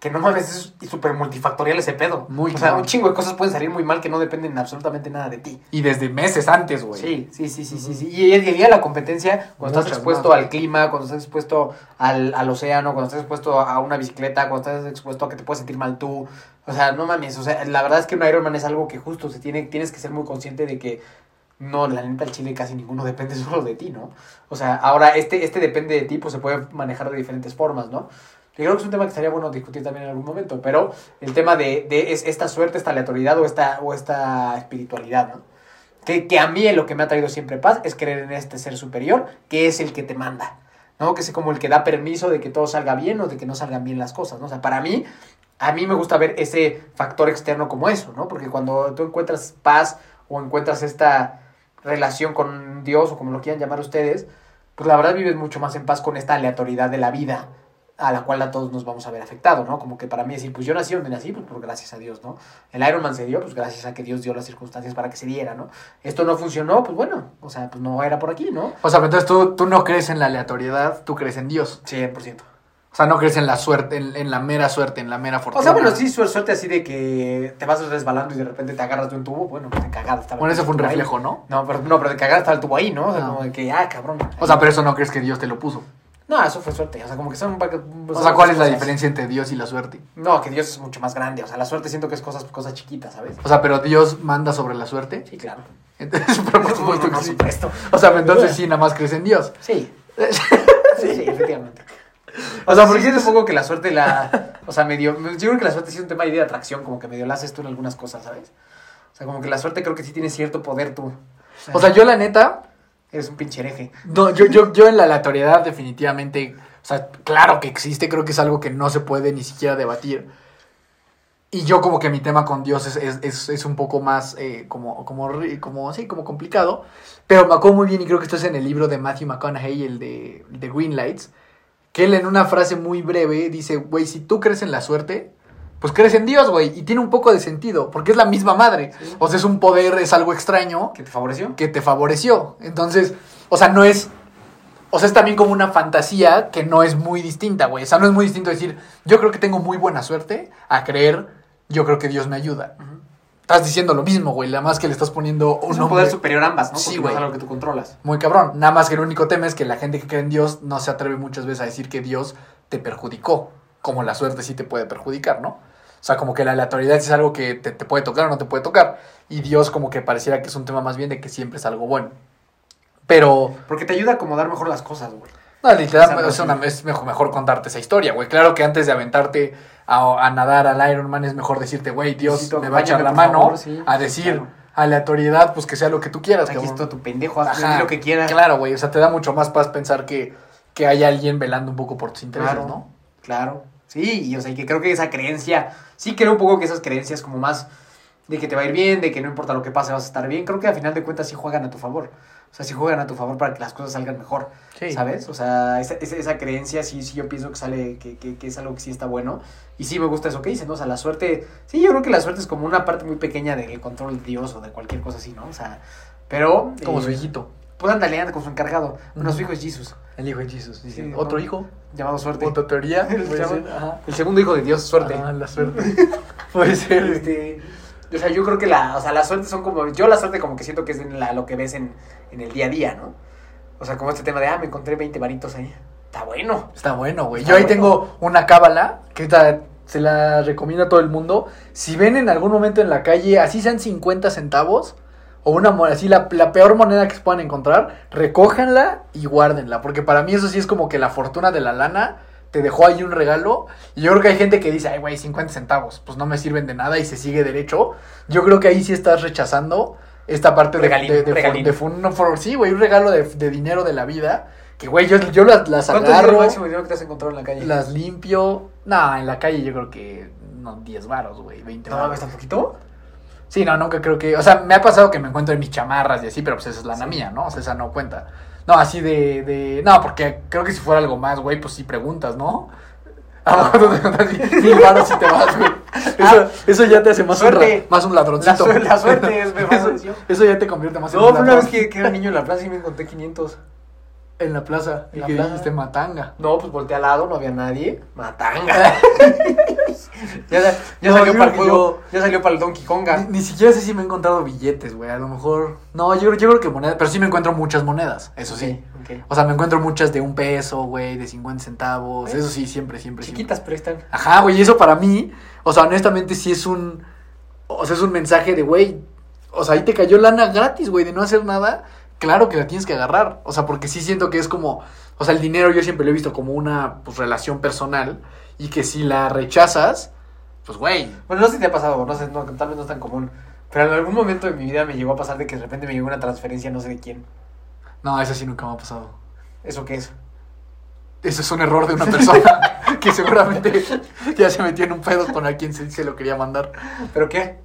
que no mames, es súper multifactorial ese pedo. Muy o sea, un chingo de cosas pueden salir muy mal que no dependen absolutamente nada de ti. Y desde meses antes, güey. Sí, sí, sí, sí, sí, sí. Y el día a la competencia, cuando estás expuesto más. al clima, cuando estás expuesto al, al océano, cuando estás expuesto a una bicicleta, cuando estás expuesto a que te puedes sentir mal tú. O sea, no mames, o sea, la verdad es que un Ironman es algo que justo se tiene, tienes que ser muy consciente de que no, la neta, el chile casi ninguno depende <laughs> solo de ti, ¿no? O sea, ahora este, este depende de ti, pues se puede manejar de diferentes formas, ¿no? Yo creo que es un tema que estaría bueno discutir también en algún momento, pero el tema de, de es, esta suerte, esta aleatoriedad o esta, o esta espiritualidad, ¿no? Que, que a mí lo que me ha traído siempre paz es creer en este ser superior, que es el que te manda, ¿no? Que es como el que da permiso de que todo salga bien o de que no salgan bien las cosas, ¿no? O sea, para mí, a mí me gusta ver ese factor externo como eso, ¿no? Porque cuando tú encuentras paz o encuentras esta relación con Dios o como lo quieran llamar ustedes, pues la verdad vives mucho más en paz con esta aleatoriedad de la vida a la cual a todos nos vamos a ver afectados, ¿no? Como que para mí decir, pues yo nací donde nací, pues por gracias a Dios, ¿no? El Iron Man se dio, pues gracias a que Dios dio las circunstancias para que se diera, ¿no? Esto no funcionó, pues bueno, o sea, pues no era por aquí, ¿no? O sea, pero entonces tú, tú no crees en la aleatoriedad, tú crees en Dios. 100%. O sea, no crees en la suerte, en, en la mera suerte, en la mera fortuna. O sea, bueno, sí, su- suerte así de que te vas resbalando y de repente te agarras de un tubo, bueno, pues de cagada estaba Bueno, ese fue un ahí. reflejo, ¿no? No, pero, no, pero de cagada estaba el tubo ahí, ¿no? O sea, Ah. como de que, ah, cabrón. O sea, pero eso no crees que Dios te lo puso. No, eso fue suerte, o sea, como que son... O sea, ¿cuál es la diferencia entre Dios y la suerte? No, que Dios es mucho más grande, o sea, la suerte siento que es cosas, cosas chiquitas, ¿sabes? O sea, pero Dios manda sobre la suerte. Sí, claro. Entonces, pero por <laughs> supuesto que Por sí. supuesto. O sea, entonces sí, nada más crees en Dios. Sí, <laughs> sí, sí, efectivamente. O O sea, sea, porque un poco que la suerte la... O sea, medio... Yo creo que la suerte sí es un tema de atracción, como que medio la haces tú en algunas cosas, ¿sabes? O sea, como que la suerte creo que sí tiene cierto poder tú. O sea, yo la neta, Eres un pinche hereje. no, yo, yo, yo en la aleatoriedad definitivamente, o sea, claro que existe, creo que es algo que no se puede ni siquiera debatir. Y yo como que mi tema con Dios es, es, es, un poco más eh, como, como, como, sí, como complicado. Pero me acuerdo muy bien y creo que esto es en el libro de Matthew McConaughey, el de, de Green Lights, que él en una frase muy breve dice, güey, si tú crees en la suerte, pues crees en Dios, güey. Y tiene un poco de sentido, porque es la misma madre. Sí. O sea, es un poder, es algo extraño ¿Que te favoreció? que te favoreció. Entonces, o sea, no es. O sea, es también como una fantasía que no es muy distinta, güey. O sea, no es muy distinto decir, yo creo que tengo muy buena suerte, a creer, yo creo que Dios me ayuda. Estás diciendo lo mismo, güey. Nada más que le estás poniendo un Es un poder superior a ambas, ¿no? Sí, no güey. es algo que tú controlas. muy cabrón. Nada más que el único tema es que la gente que cree en Dios no se atreve muchas veces a decir que Dios te perjudicó, como la suerte sí te puede perjudicar, ¿no? O sea, como que la aleatoriedad es algo que te, te puede tocar o no te puede tocar. Y Dios como que pareciera que es un tema más bien de que siempre es algo bueno. Pero... Porque te ayuda a acomodar mejor las cosas, güey. No, literal, O sea, es, una- es mejor, mejor contarte esa historia, güey. Claro que antes de aventarte a, a nadar al Iron Man es mejor decirte, güey, Dios me va a echar la mano por favor, sí. a decir Claro. aleatoriedad, pues que sea lo que tú quieras. Aquí está tu pendejo, haz lo que quieras. Claro, güey, o sea, te da mucho más paz pensar que, que hay alguien velando un poco por tus intereses, Claro. ¿no? Claro. Sí, y o sea, y que creo que esa creencia, sí creo un poco que esas creencias como más de que te va a ir bien, de que no importa lo que pase vas a estar bien, creo que al final de cuentas sí juegan a tu favor. O sea, sí juegan a tu favor para que las cosas salgan mejor, Sí. ¿sabes? O sea, esa, esa, esa creencia sí, sí yo pienso que sale, que, que, que es algo que sí está bueno. Y sí me gusta eso que dicen, ¿no? O sea, la suerte, sí, yo creo que la suerte es como una parte muy pequeña del control de Dios o de cualquier cosa así, ¿no? O sea, pero... Como eh, su hijito. Pues ándale, anda con su encargado. Bueno, su hijo es Jesus, El hijo de Jesús. Sí, ¿Otro ¿no? hijo? Llamado suerte. ¿Otra teoría? <laughs> El ser, segundo hijo de Dios, suerte. Ah, la suerte. <laughs> Puede <laughs> ser. Este, o sea, yo creo que la, o sea, la suerte son como, yo la suerte como que siento que es en la, lo que ves en, en el día a día, ¿no? O sea, como este tema de, ah, me encontré 20 varitos ahí. Está bueno. Está bueno, güey. Está Yo ahí bueno. tengo una cábala que esta se la recomiendo a todo el mundo. Si ven en algún momento en la calle, así sean 50 centavos, o una moneda, así la, la peor moneda que se puedan encontrar, recójanla y guárdenla. Porque para mí eso sí es como que la fortuna de la lana te dejó ahí un regalo. Y yo creo que hay gente que dice, ay, güey, 50 centavos, pues no me sirven de nada y se sigue derecho. Yo creo que ahí sí estás rechazando esta parte de, Regalín, de, de, regalín. de fun- no, for- sí, güey, un regalo de, de dinero de la vida. Que, güey, yo, yo las, las ¿Cuánto es el agarro. máximo que te has encontrado en la calle? Las limpio. No, en la calle yo creo que no 10 varos, güey, 20 No varos. mames, tan poquito. Sí, no, nunca creo que, o sea, me ha pasado que me encuentro en mis chamarras y así, pero pues esa es lana mía, ¿no? O sea, esa no cuenta. No, así de de no, porque creo que si fuera algo más, güey, pues sí preguntas, ¿no? <laughs> A lo mejor te encuentras mil varos y te vas, güey. Eso, eso ya te hace más un, más un ladroncito. La su- la suerte es <laughs> mejor eso, eso ya te convierte más en No, un fue una ladrón. vez que, que era niño en la plaza y me encontré 500. En la plaza. En Y la que plaza. dijiste matanga. No, pues volteé al lado, no había nadie. Matanga. <laughs> ya, ya No, salió para el juego, ya salió para el Donkey Konga. Ni, ni siquiera sé si me he encontrado billetes, güey. A lo mejor. No, yo, creo- yo creo que monedas. Pero sí me encuentro muchas monedas, eso sí. O sea, me encuentro muchas de un peso, güey, de 50 centavos. ¿Eh? Eso sí, siempre, siempre. Chiquitas, pero están. siempre. Ajá, güey, y eso para mí, o sea, honestamente sí es un. O sea, es un mensaje de, güey. O sea, ahí te cayó lana gratis, güey, de no hacer nada. Claro que la tienes que agarrar. O sea, porque sí siento que es como. O sea, el dinero yo siempre lo he visto como una pues, relación personal. Y que si la rechazas, pues, güey. Bueno, no sé si te ha pasado, no sé, no, tal vez no es tan común. Pero en algún momento de mi vida me llegó a pasar de que de repente me llegó una transferencia no sé de quién. No, eso sí nunca me ha pasado. ¿Eso qué es? Eso es un error de una persona. <laughs> que seguramente ya se metió en un pedo con a quien se, se lo quería mandar. ¿Pero qué?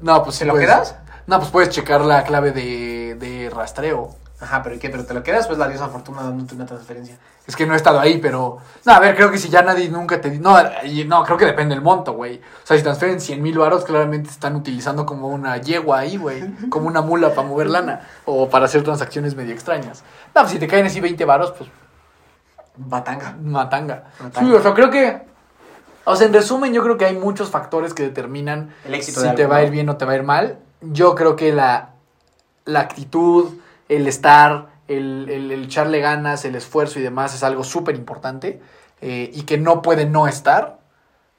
No, pues ¿Te lo puedes- quedas? No, pues puedes checar la clave de, de rastreo. Ajá, ¿pero qué? ¿Pero te lo quedas? Pues la diosa Fortuna dándote una transferencia. Es que no he estado ahí, pero. No, a ver, creo que si ya nadie nunca te. No, y- no creo que depende del monto, güey. O sea, si transfieren 100 mil varos, claramente están utilizando como una yegua ahí, güey. Como una mula para mover lana. O para hacer transacciones medio extrañas. No, pues si te caen así 20 varos, pues Batanga. matanga. Matanga. Sí, o sea, creo que. O sea, en resumen, yo creo que hay muchos factores que determinan El éxito si de te algo, va a ir bien o te va a ir mal. Yo creo que la, la actitud, el estar, el, el- el echarle ganas, el esfuerzo y demás es algo súper importante eh, y que no puede no estar.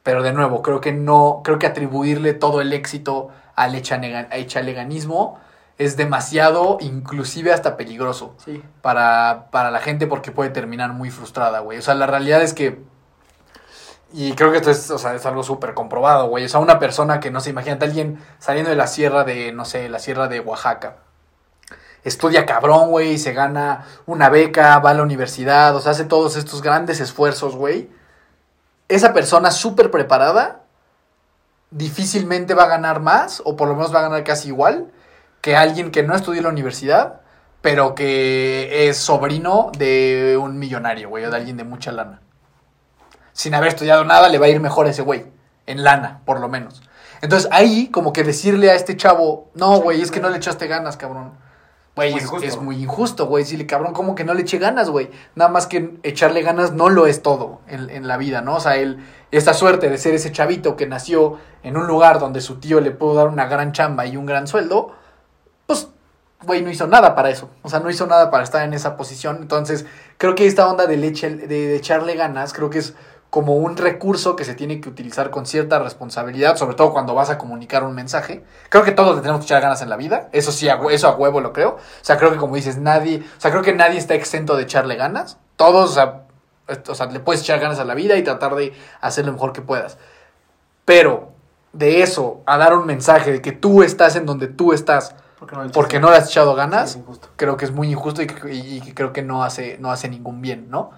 Pero de nuevo, creo que no, creo que atribuirle todo el éxito al echaleganismo es demasiado, inclusive hasta peligroso Sí. para, para la gente porque puede terminar muy frustrada, güey. O sea, la realidad es que... Y creo que esto es, o sea, es algo súper comprobado, güey. O sea, una persona que, no sé, imagínate alguien saliendo de la sierra de, no sé, la sierra de Oaxaca. Estudia cabrón, güey, se gana una beca, va a la universidad, o sea, hace todos estos grandes esfuerzos, güey. Esa persona súper preparada difícilmente va a ganar más, o por lo menos va a ganar casi igual, que alguien que no estudió en la universidad, pero que es sobrino de un millonario, güey, o de alguien de mucha lana. Sin haber estudiado nada, le va a ir mejor a ese güey, en lana, por lo menos. Entonces ahí, como que decirle a este chavo, no, güey, es que no le echaste ganas, cabrón. Güey, es, muy injusto, güey. Decirle, cabrón, ¿cómo que no le eché ganas, güey? Nada más que echarle ganas no lo es todo en, en la vida, ¿no? O sea, él, esta suerte de ser ese chavito que nació en un lugar donde su tío le pudo dar una gran chamba y un gran sueldo, pues, güey, no hizo nada para eso. O sea, no hizo nada para estar en esa posición. Entonces, creo que esta onda de, leche, de, de echarle ganas, creo que es como un recurso que se tiene que utilizar con cierta responsabilidad, sobre todo cuando vas a comunicar un mensaje. Creo que todos le tenemos que echar ganas en la vida, eso sí, a eso a huevo lo creo. O sea, creo que como dices, nadie, o sea, creo que nadie está exento de echarle ganas. Todos, o sea, est- o sea, le puedes echar ganas a la vida y tratar de hacer lo mejor que puedas. Pero de eso a dar un mensaje de que tú estás en donde tú estás ¿Por qué no le porque no le has echado ganas, creo que es muy injusto y y- creo que no hace, no hace ningún bien, ¿no?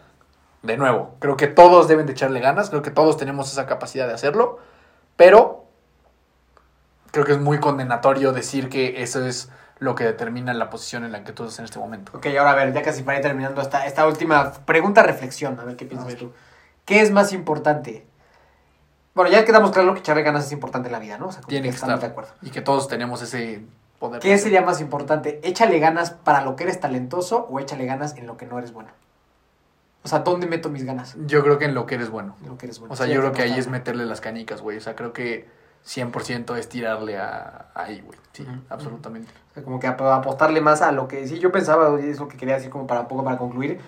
De nuevo, creo que todos deben de echarle ganas, creo que todos tenemos esa capacidad de hacerlo, pero creo que es muy condenatorio decir que eso es lo que determina la posición en la que tú estás en este momento. Ok, ahora a ver, ya casi para ir terminando esta, esta última pregunta, reflexión, a ver qué piensas ver. tú. ¿Qué es más importante? Bueno, ya quedamos claro que echarle ganas es importante en la vida, ¿no? O sea, Tiene que estar. de acuerdo. Y que todos tenemos ese poder. ¿Qué sería más importante? ¿Échale ganas para lo que eres talentoso o échale ganas en lo que no eres bueno? O sea, ¿dónde meto mis ganas? Yo creo que en lo que eres bueno. En lo que eres bueno. O sea, Sí, yo creo que ahí es meterle las canicas, güey. O sea, creo que 100% es tirarle a, ahí, güey. Sí, Ujú. absolutamente. O sea, como que ap- apostarle más a lo que sí yo pensaba, y es lo que quería decir como para un poco para concluir,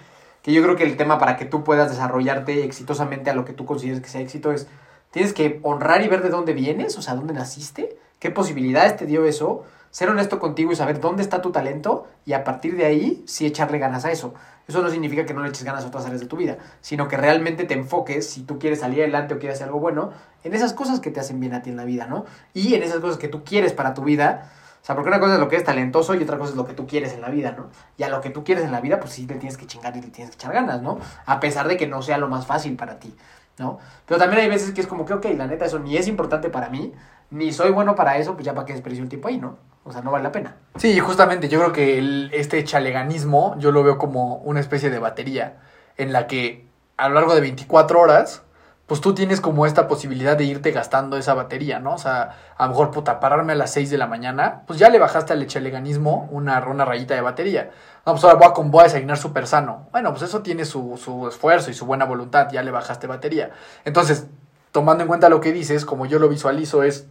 que yo creo que el tema para que tú puedas desarrollarte exitosamente a lo que tú consideres que sea éxito es, tienes que honrar y ver de dónde vienes, o sea, dónde naciste, qué posibilidades te dio eso, ser honesto contigo y saber dónde está tu talento y a partir de ahí sí echarle ganas a eso. Eso no significa que no le eches ganas a otras áreas de tu vida, sino que realmente te enfoques, si tú quieres salir adelante o quieres hacer algo bueno, en esas cosas que te hacen bien a ti en la vida, ¿no? Y en esas cosas que tú quieres para tu vida, o sea, porque una cosa es lo que es talentoso y otra cosa es lo que tú quieres en la vida, ¿no? Y a lo que tú quieres en la vida, pues sí le tienes que chingar y le tienes que echar ganas, ¿no? A pesar de que no sea lo más fácil para ti, ¿no? Pero también hay veces que es como que, ok, la neta, eso ni es importante para mí, ni soy bueno para eso, pues ya para qué desperdicio el tiempo ahí, ¿no? O sea, no vale la pena. Sí, justamente yo creo que el- este chaleganismo yo lo veo como una especie de batería en la que a lo largo de 24 horas, pues tú tienes como esta posibilidad de irte gastando esa batería, ¿no? O sea, a lo mejor, puta, pararme a las 6 de la mañana, pues ya le bajaste al chaleganismo una, una rayita de batería. No, pues ahora voy a, voy a desayunar súper sano. Bueno, pues eso tiene su, su esfuerzo y su buena voluntad, ya le bajaste batería. Entonces, tomando en cuenta lo que dices, como yo lo visualizo, es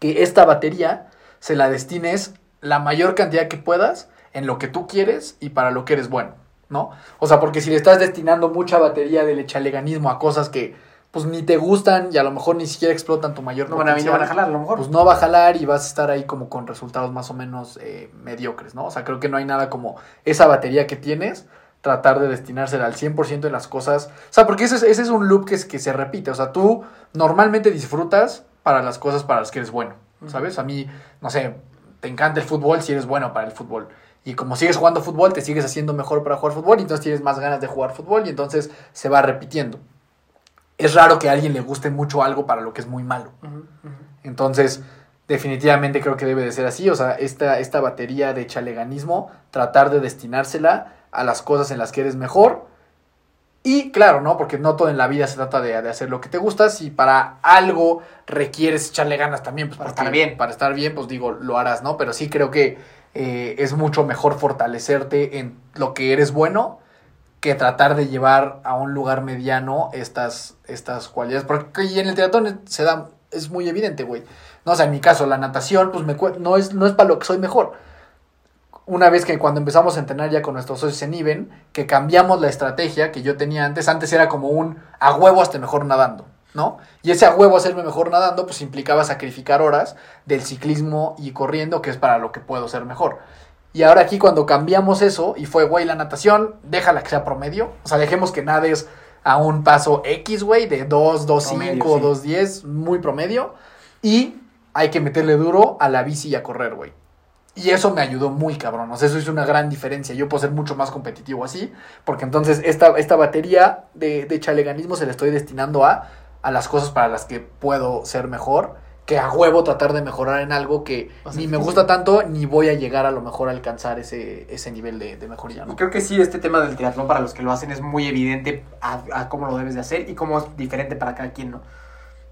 que esta batería se la destines la mayor cantidad que puedas en lo que tú quieres y para lo que eres bueno, ¿no? O sea, porque si le estás destinando mucha batería del echaleganismo a cosas que pues ni te gustan y a lo mejor ni siquiera explotan tu mayor No a, no potencial, van a jalar, a lo mejor. pues no va a jalar y vas a estar ahí como con resultados más o menos eh, mediocres, ¿no? O sea, creo que no hay nada como esa batería que tienes, tratar de destinársela al 100% de las cosas. O sea, porque ese es, ese es un loop que, es- que se repite. O sea, tú normalmente disfrutas para las cosas para las que eres bueno, ¿sabes? A mí, no sé, te encanta el fútbol si eres bueno para el fútbol. Y como sigues jugando fútbol, te sigues haciendo mejor para jugar fútbol y entonces tienes más ganas de jugar fútbol y entonces se va repitiendo. Es raro que a alguien le guste mucho algo para lo que es muy malo. Entonces, definitivamente creo que debe de ser así. O sea, esta, esta batería de chaleganismo, tratar de destinársela a las cosas en las que eres mejor. Y claro, ¿no? Porque no todo en la vida se trata de, de hacer lo que te gusta. Si para algo requieres echarle ganas también, pues Para estar bien. Para estar bien, pues digo, lo harás, ¿no? Pero sí creo que eh, es mucho mejor fortalecerte en lo que eres bueno que tratar de llevar a un lugar mediano estas, estas cualidades. Porque en el triatlón se da, es muy evidente, güey. No, o en mi caso, la natación, pues me no es, no es para lo que soy mejor. Una vez que cuando empezamos a entrenar ya con nuestros socios en IBEN, que cambiamos la estrategia que yo tenía antes, antes era como un a huevo hasta mejor nadando, ¿no? Y ese a huevo hacerme mejor nadando, pues implicaba sacrificar horas del ciclismo y corriendo, que es para lo que puedo ser mejor. Y ahora aquí cuando cambiamos eso, y fue, güey, la natación, déjala que sea promedio. O sea, dejemos que nades a un paso X, güey, de 2, 2, Promedio, 5, sí. 2, 10, muy promedio. Y hay que meterle duro a la bici y a correr, güey. Y eso me ayudó muy cabrón. O sea, eso hizo una gran diferencia. Yo puedo ser mucho más competitivo así. Porque entonces esta, esta batería de, de chaleganismo se la estoy destinando a, a las cosas para las que puedo ser mejor. Que a huevo tratar de mejorar en algo que O sea, ni me gusta tanto, ni voy a llegar a lo mejor a alcanzar ese, ese nivel de, de mejoría, creo que sí, este tema del triatlón para los que lo hacen es muy evidente a, a cómo lo debes de hacer y cómo es diferente para cada quien, ¿no?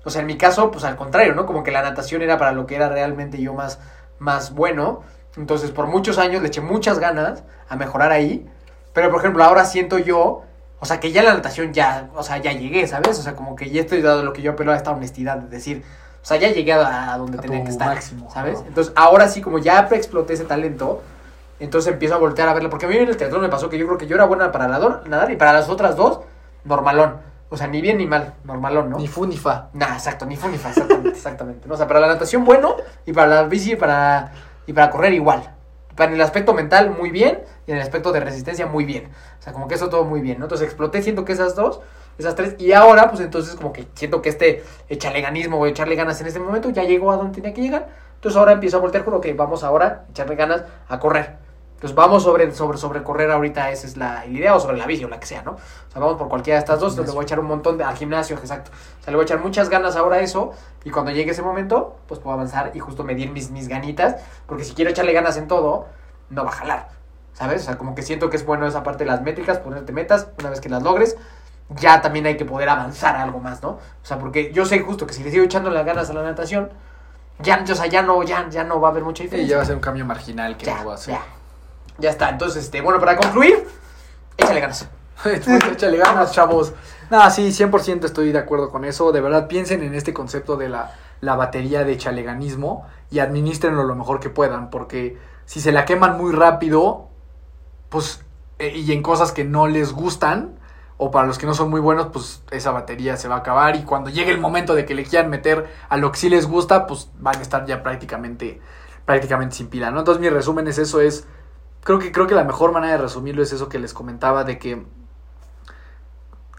O sea, en mi caso, pues al contrario, ¿no? Como que la natación era para lo que era realmente yo más, más bueno. Entonces, por muchos años le eché muchas ganas a mejorar ahí. Pero, por ejemplo, ahora siento yo, o sea, que ya la natación ya, o sea, ya llegué, ¿sabes? O sea, como que ya estoy dado lo que yo apelo a esta honestidad de decir, o sea, ya llegué a, donde A tenía que estar, máximo, ¿sabes? Entonces, ahora sí, como ya exploté ese talento, entonces empiezo a voltear a verla. Porque a mí en el teatro me pasó que yo creo que yo era buena para nadar, nadar y para las otras dos, normalón. O sea, ni bien ni mal, normalón, ¿no? Ni fu ni fa. Nah, exacto, ni fu ni fa, exactamente, <laughs> exactamente. ¿no? O sea, para la natación bueno y para la bici y para, y para correr igual. Para el aspecto mental muy bien y en el aspecto de resistencia muy bien. O sea, como que eso todo muy bien, ¿no? Entonces exploté, siento que esas dos, esas tres, y ahora pues entonces como que siento que este echaleganismo o echarle ganas en este momento ya llegó a donde tenía que llegar. Entonces ahora empiezo a voltear con lo que vamos ahora, echarle ganas a correr. Entonces vamos sobre, sobre, sobre correr ahorita, esa es la idea, o sobre la bici o la que sea, ¿no? O sea, vamos por cualquiera de estas dos, entonces le voy a echar un montón de, al gimnasio, exacto. O sea, le voy a echar muchas ganas ahora a eso, y cuando llegue ese momento, pues puedo avanzar y justo medir mis, mis ganitas, porque si quiero echarle ganas en todo, no va a jalar, ¿sabes? O sea, como que siento que es bueno esa parte de las métricas, ponerte metas, una vez que las logres, ya también hay que poder avanzar algo más, ¿no? O sea, porque yo sé justo que si le sigo echando las ganas a la natación, ya, o sea, ya no, ya, ya no va a haber mucha Y diferencia. ya va a ser un cambio marginal que Ya, no va a ser. ya. Ya está. Entonces, este, bueno, para concluir, échale ganas. <laughs> Échale ganas, chavos. No, sí, 100% estoy de acuerdo con eso. De verdad, piensen en este concepto de la, la batería de chaleganismo y administrenlo lo mejor que puedan, porque si se la queman muy rápido, pues, eh, y en cosas que no les gustan, o para los que no son muy buenos, pues esa batería se va a acabar y cuando llegue el momento de que le quieran meter a lo que sí les gusta, pues van a estar ya prácticamente, prácticamente sin pila, ¿no? Entonces mi resumen es eso, es, creo que, creo que la mejor manera de resumirlo es eso que les comentaba, de que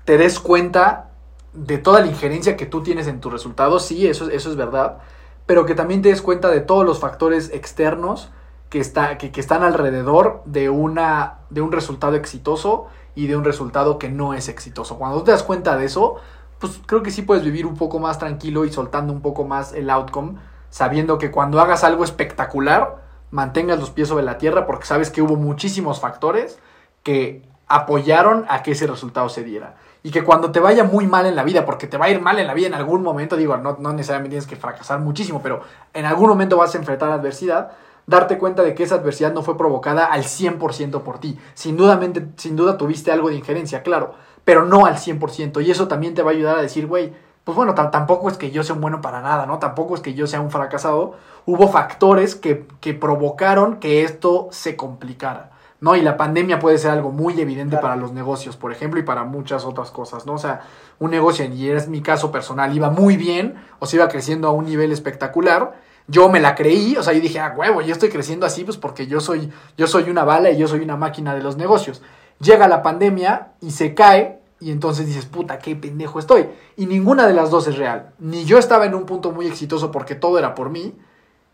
te des cuenta de toda la injerencia que tú tienes en tus resultados, sí, eso, eso es verdad, pero que también te des cuenta de todos los factores externos que, está, que, están alrededor de, una, de un resultado exitoso y de un resultado que no es exitoso. Cuando te das cuenta de eso, pues creo que sí puedes vivir un poco más tranquilo y soltando un poco más el outcome, sabiendo que cuando hagas algo espectacular, mantengas los pies sobre la tierra porque sabes que hubo muchísimos factores que apoyaron a que ese resultado se diera. Y que cuando te vaya muy mal en la vida, porque te va a ir mal en la vida en algún momento, digo, no, no necesariamente tienes que fracasar muchísimo, pero en algún momento vas a enfrentar adversidad, darte cuenta de que esa adversidad no fue provocada al 100% por ti. Sin duda, sin duda tuviste algo de injerencia, claro, pero no al 100%. Y eso también te va a ayudar a decir, güey, pues bueno, tampoco es que yo sea un bueno para nada, ¿no? Tampoco es que yo sea un fracasado. Hubo factores que, que provocaron que esto se complicara. ¿no? Y la pandemia puede ser algo muy evidente Claro. para los negocios, por ejemplo, y para muchas otras cosas, ¿no? O sea, un negocio, y es mi caso personal, iba muy bien, o se iba creciendo a un nivel espectacular. Yo me la creí, o sea, yo dije, ah, huevo, yo estoy creciendo así, pues porque yo soy, yo soy una bala y yo soy una máquina de los negocios. Llega la pandemia y se cae, y entonces dices, puta, qué pendejo estoy. Y ninguna de las dos es real. Ni yo estaba en un punto muy exitoso porque todo era por mí,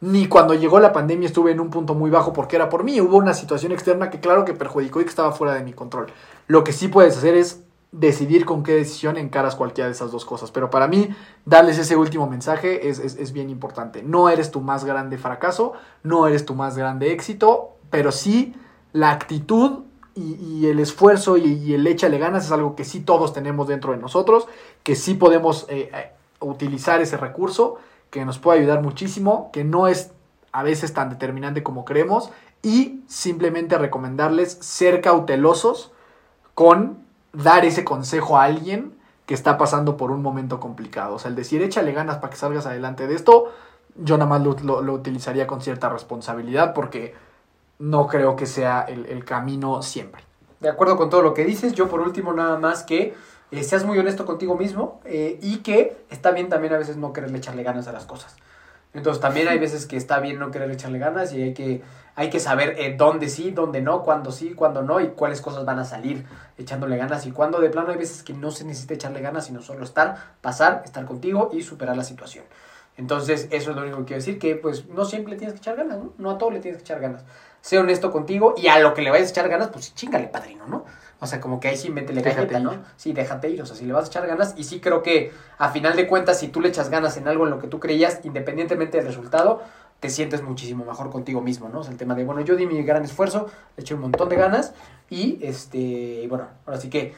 ni cuando llegó la pandemia estuve en un punto muy bajo porque era por mí. Hubo una situación externa que claro que perjudicó y que estaba fuera de mi control. Lo que sí puedes hacer es decidir con qué decisión encaras cualquiera de esas dos cosas. Pero para mí, darles ese último mensaje es, es, bien importante. No eres tu más grande fracaso, no eres tu más grande éxito, pero sí la actitud y, y el esfuerzo y, y, el échale ganas es algo que sí todos tenemos dentro de nosotros, que sí podemos eh, eh, utilizar ese recurso, que nos puede ayudar muchísimo, que no es a veces tan determinante como creemos y simplemente recomendarles ser cautelosos con dar ese consejo a alguien que está pasando por un momento complicado. O sea, el decir échale ganas para que salgas adelante de esto, yo nada más lo, lo, utilizaría con cierta responsabilidad porque no creo que sea el, el, camino siempre. De acuerdo con todo lo que dices, yo por último nada más que eh, seas muy honesto contigo mismo eh, y que está bien también a veces no quererle echarle ganas a las cosas. Entonces también hay veces que está bien no querer echarle ganas y hay que, hay que saber eh, dónde sí, dónde no, cuándo sí, cuándo no y cuáles cosas van a salir echándole ganas y cuándo de plano hay veces que no se necesita echarle ganas, sino solo estar, pasar, estar contigo y superar la situación. Entonces eso es lo único que quiero decir, que pues no siempre le tienes que echar ganas, ¿no? No a todo le tienes que echar ganas. Sé honesto contigo y a lo que le vayas a echar ganas, pues chingale, padrino, ¿no? O sea, como que ahí sí métele galleta, ¿no? Sí, déjate ir, o sea, si le vas a echar ganas. Y sí creo que a final de cuentas, si tú le echas ganas en algo en lo que tú creías, independientemente del resultado, te sientes muchísimo mejor contigo mismo, ¿no? O sea, el tema de, bueno, yo di mi gran esfuerzo, le eché un montón de ganas y, este, bueno, ahora sí que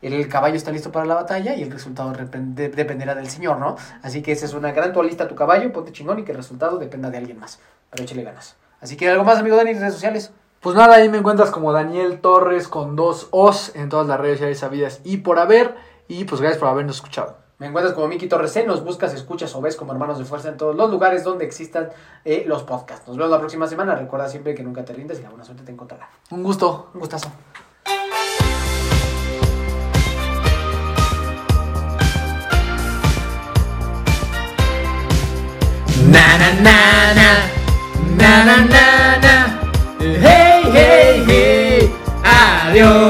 el caballo está listo para la batalla y el resultado dependerá del señor, ¿no? Así que esa es una gran lista tu caballo, ponte chingón y que el resultado dependa de alguien más. Pero échale ganas. Así que algo más, amigo Dani, redes sociales. Pues nada, ahí me encuentras como Daniel Torres con dos O's en todas las redes sociales sabidas y por haber. Y pues gracias por habernos escuchado. Me encuentras como Miki Torres nos buscas, escuchas o ves como hermanos de fuerza en todos los lugares donde existan eh, los podcasts. Nos vemos la próxima semana. Recuerda siempre que nunca te rindes y la buena suerte te encontrará. Un gusto, un gustazo. Na na na na na na na Hey hey hey Adiós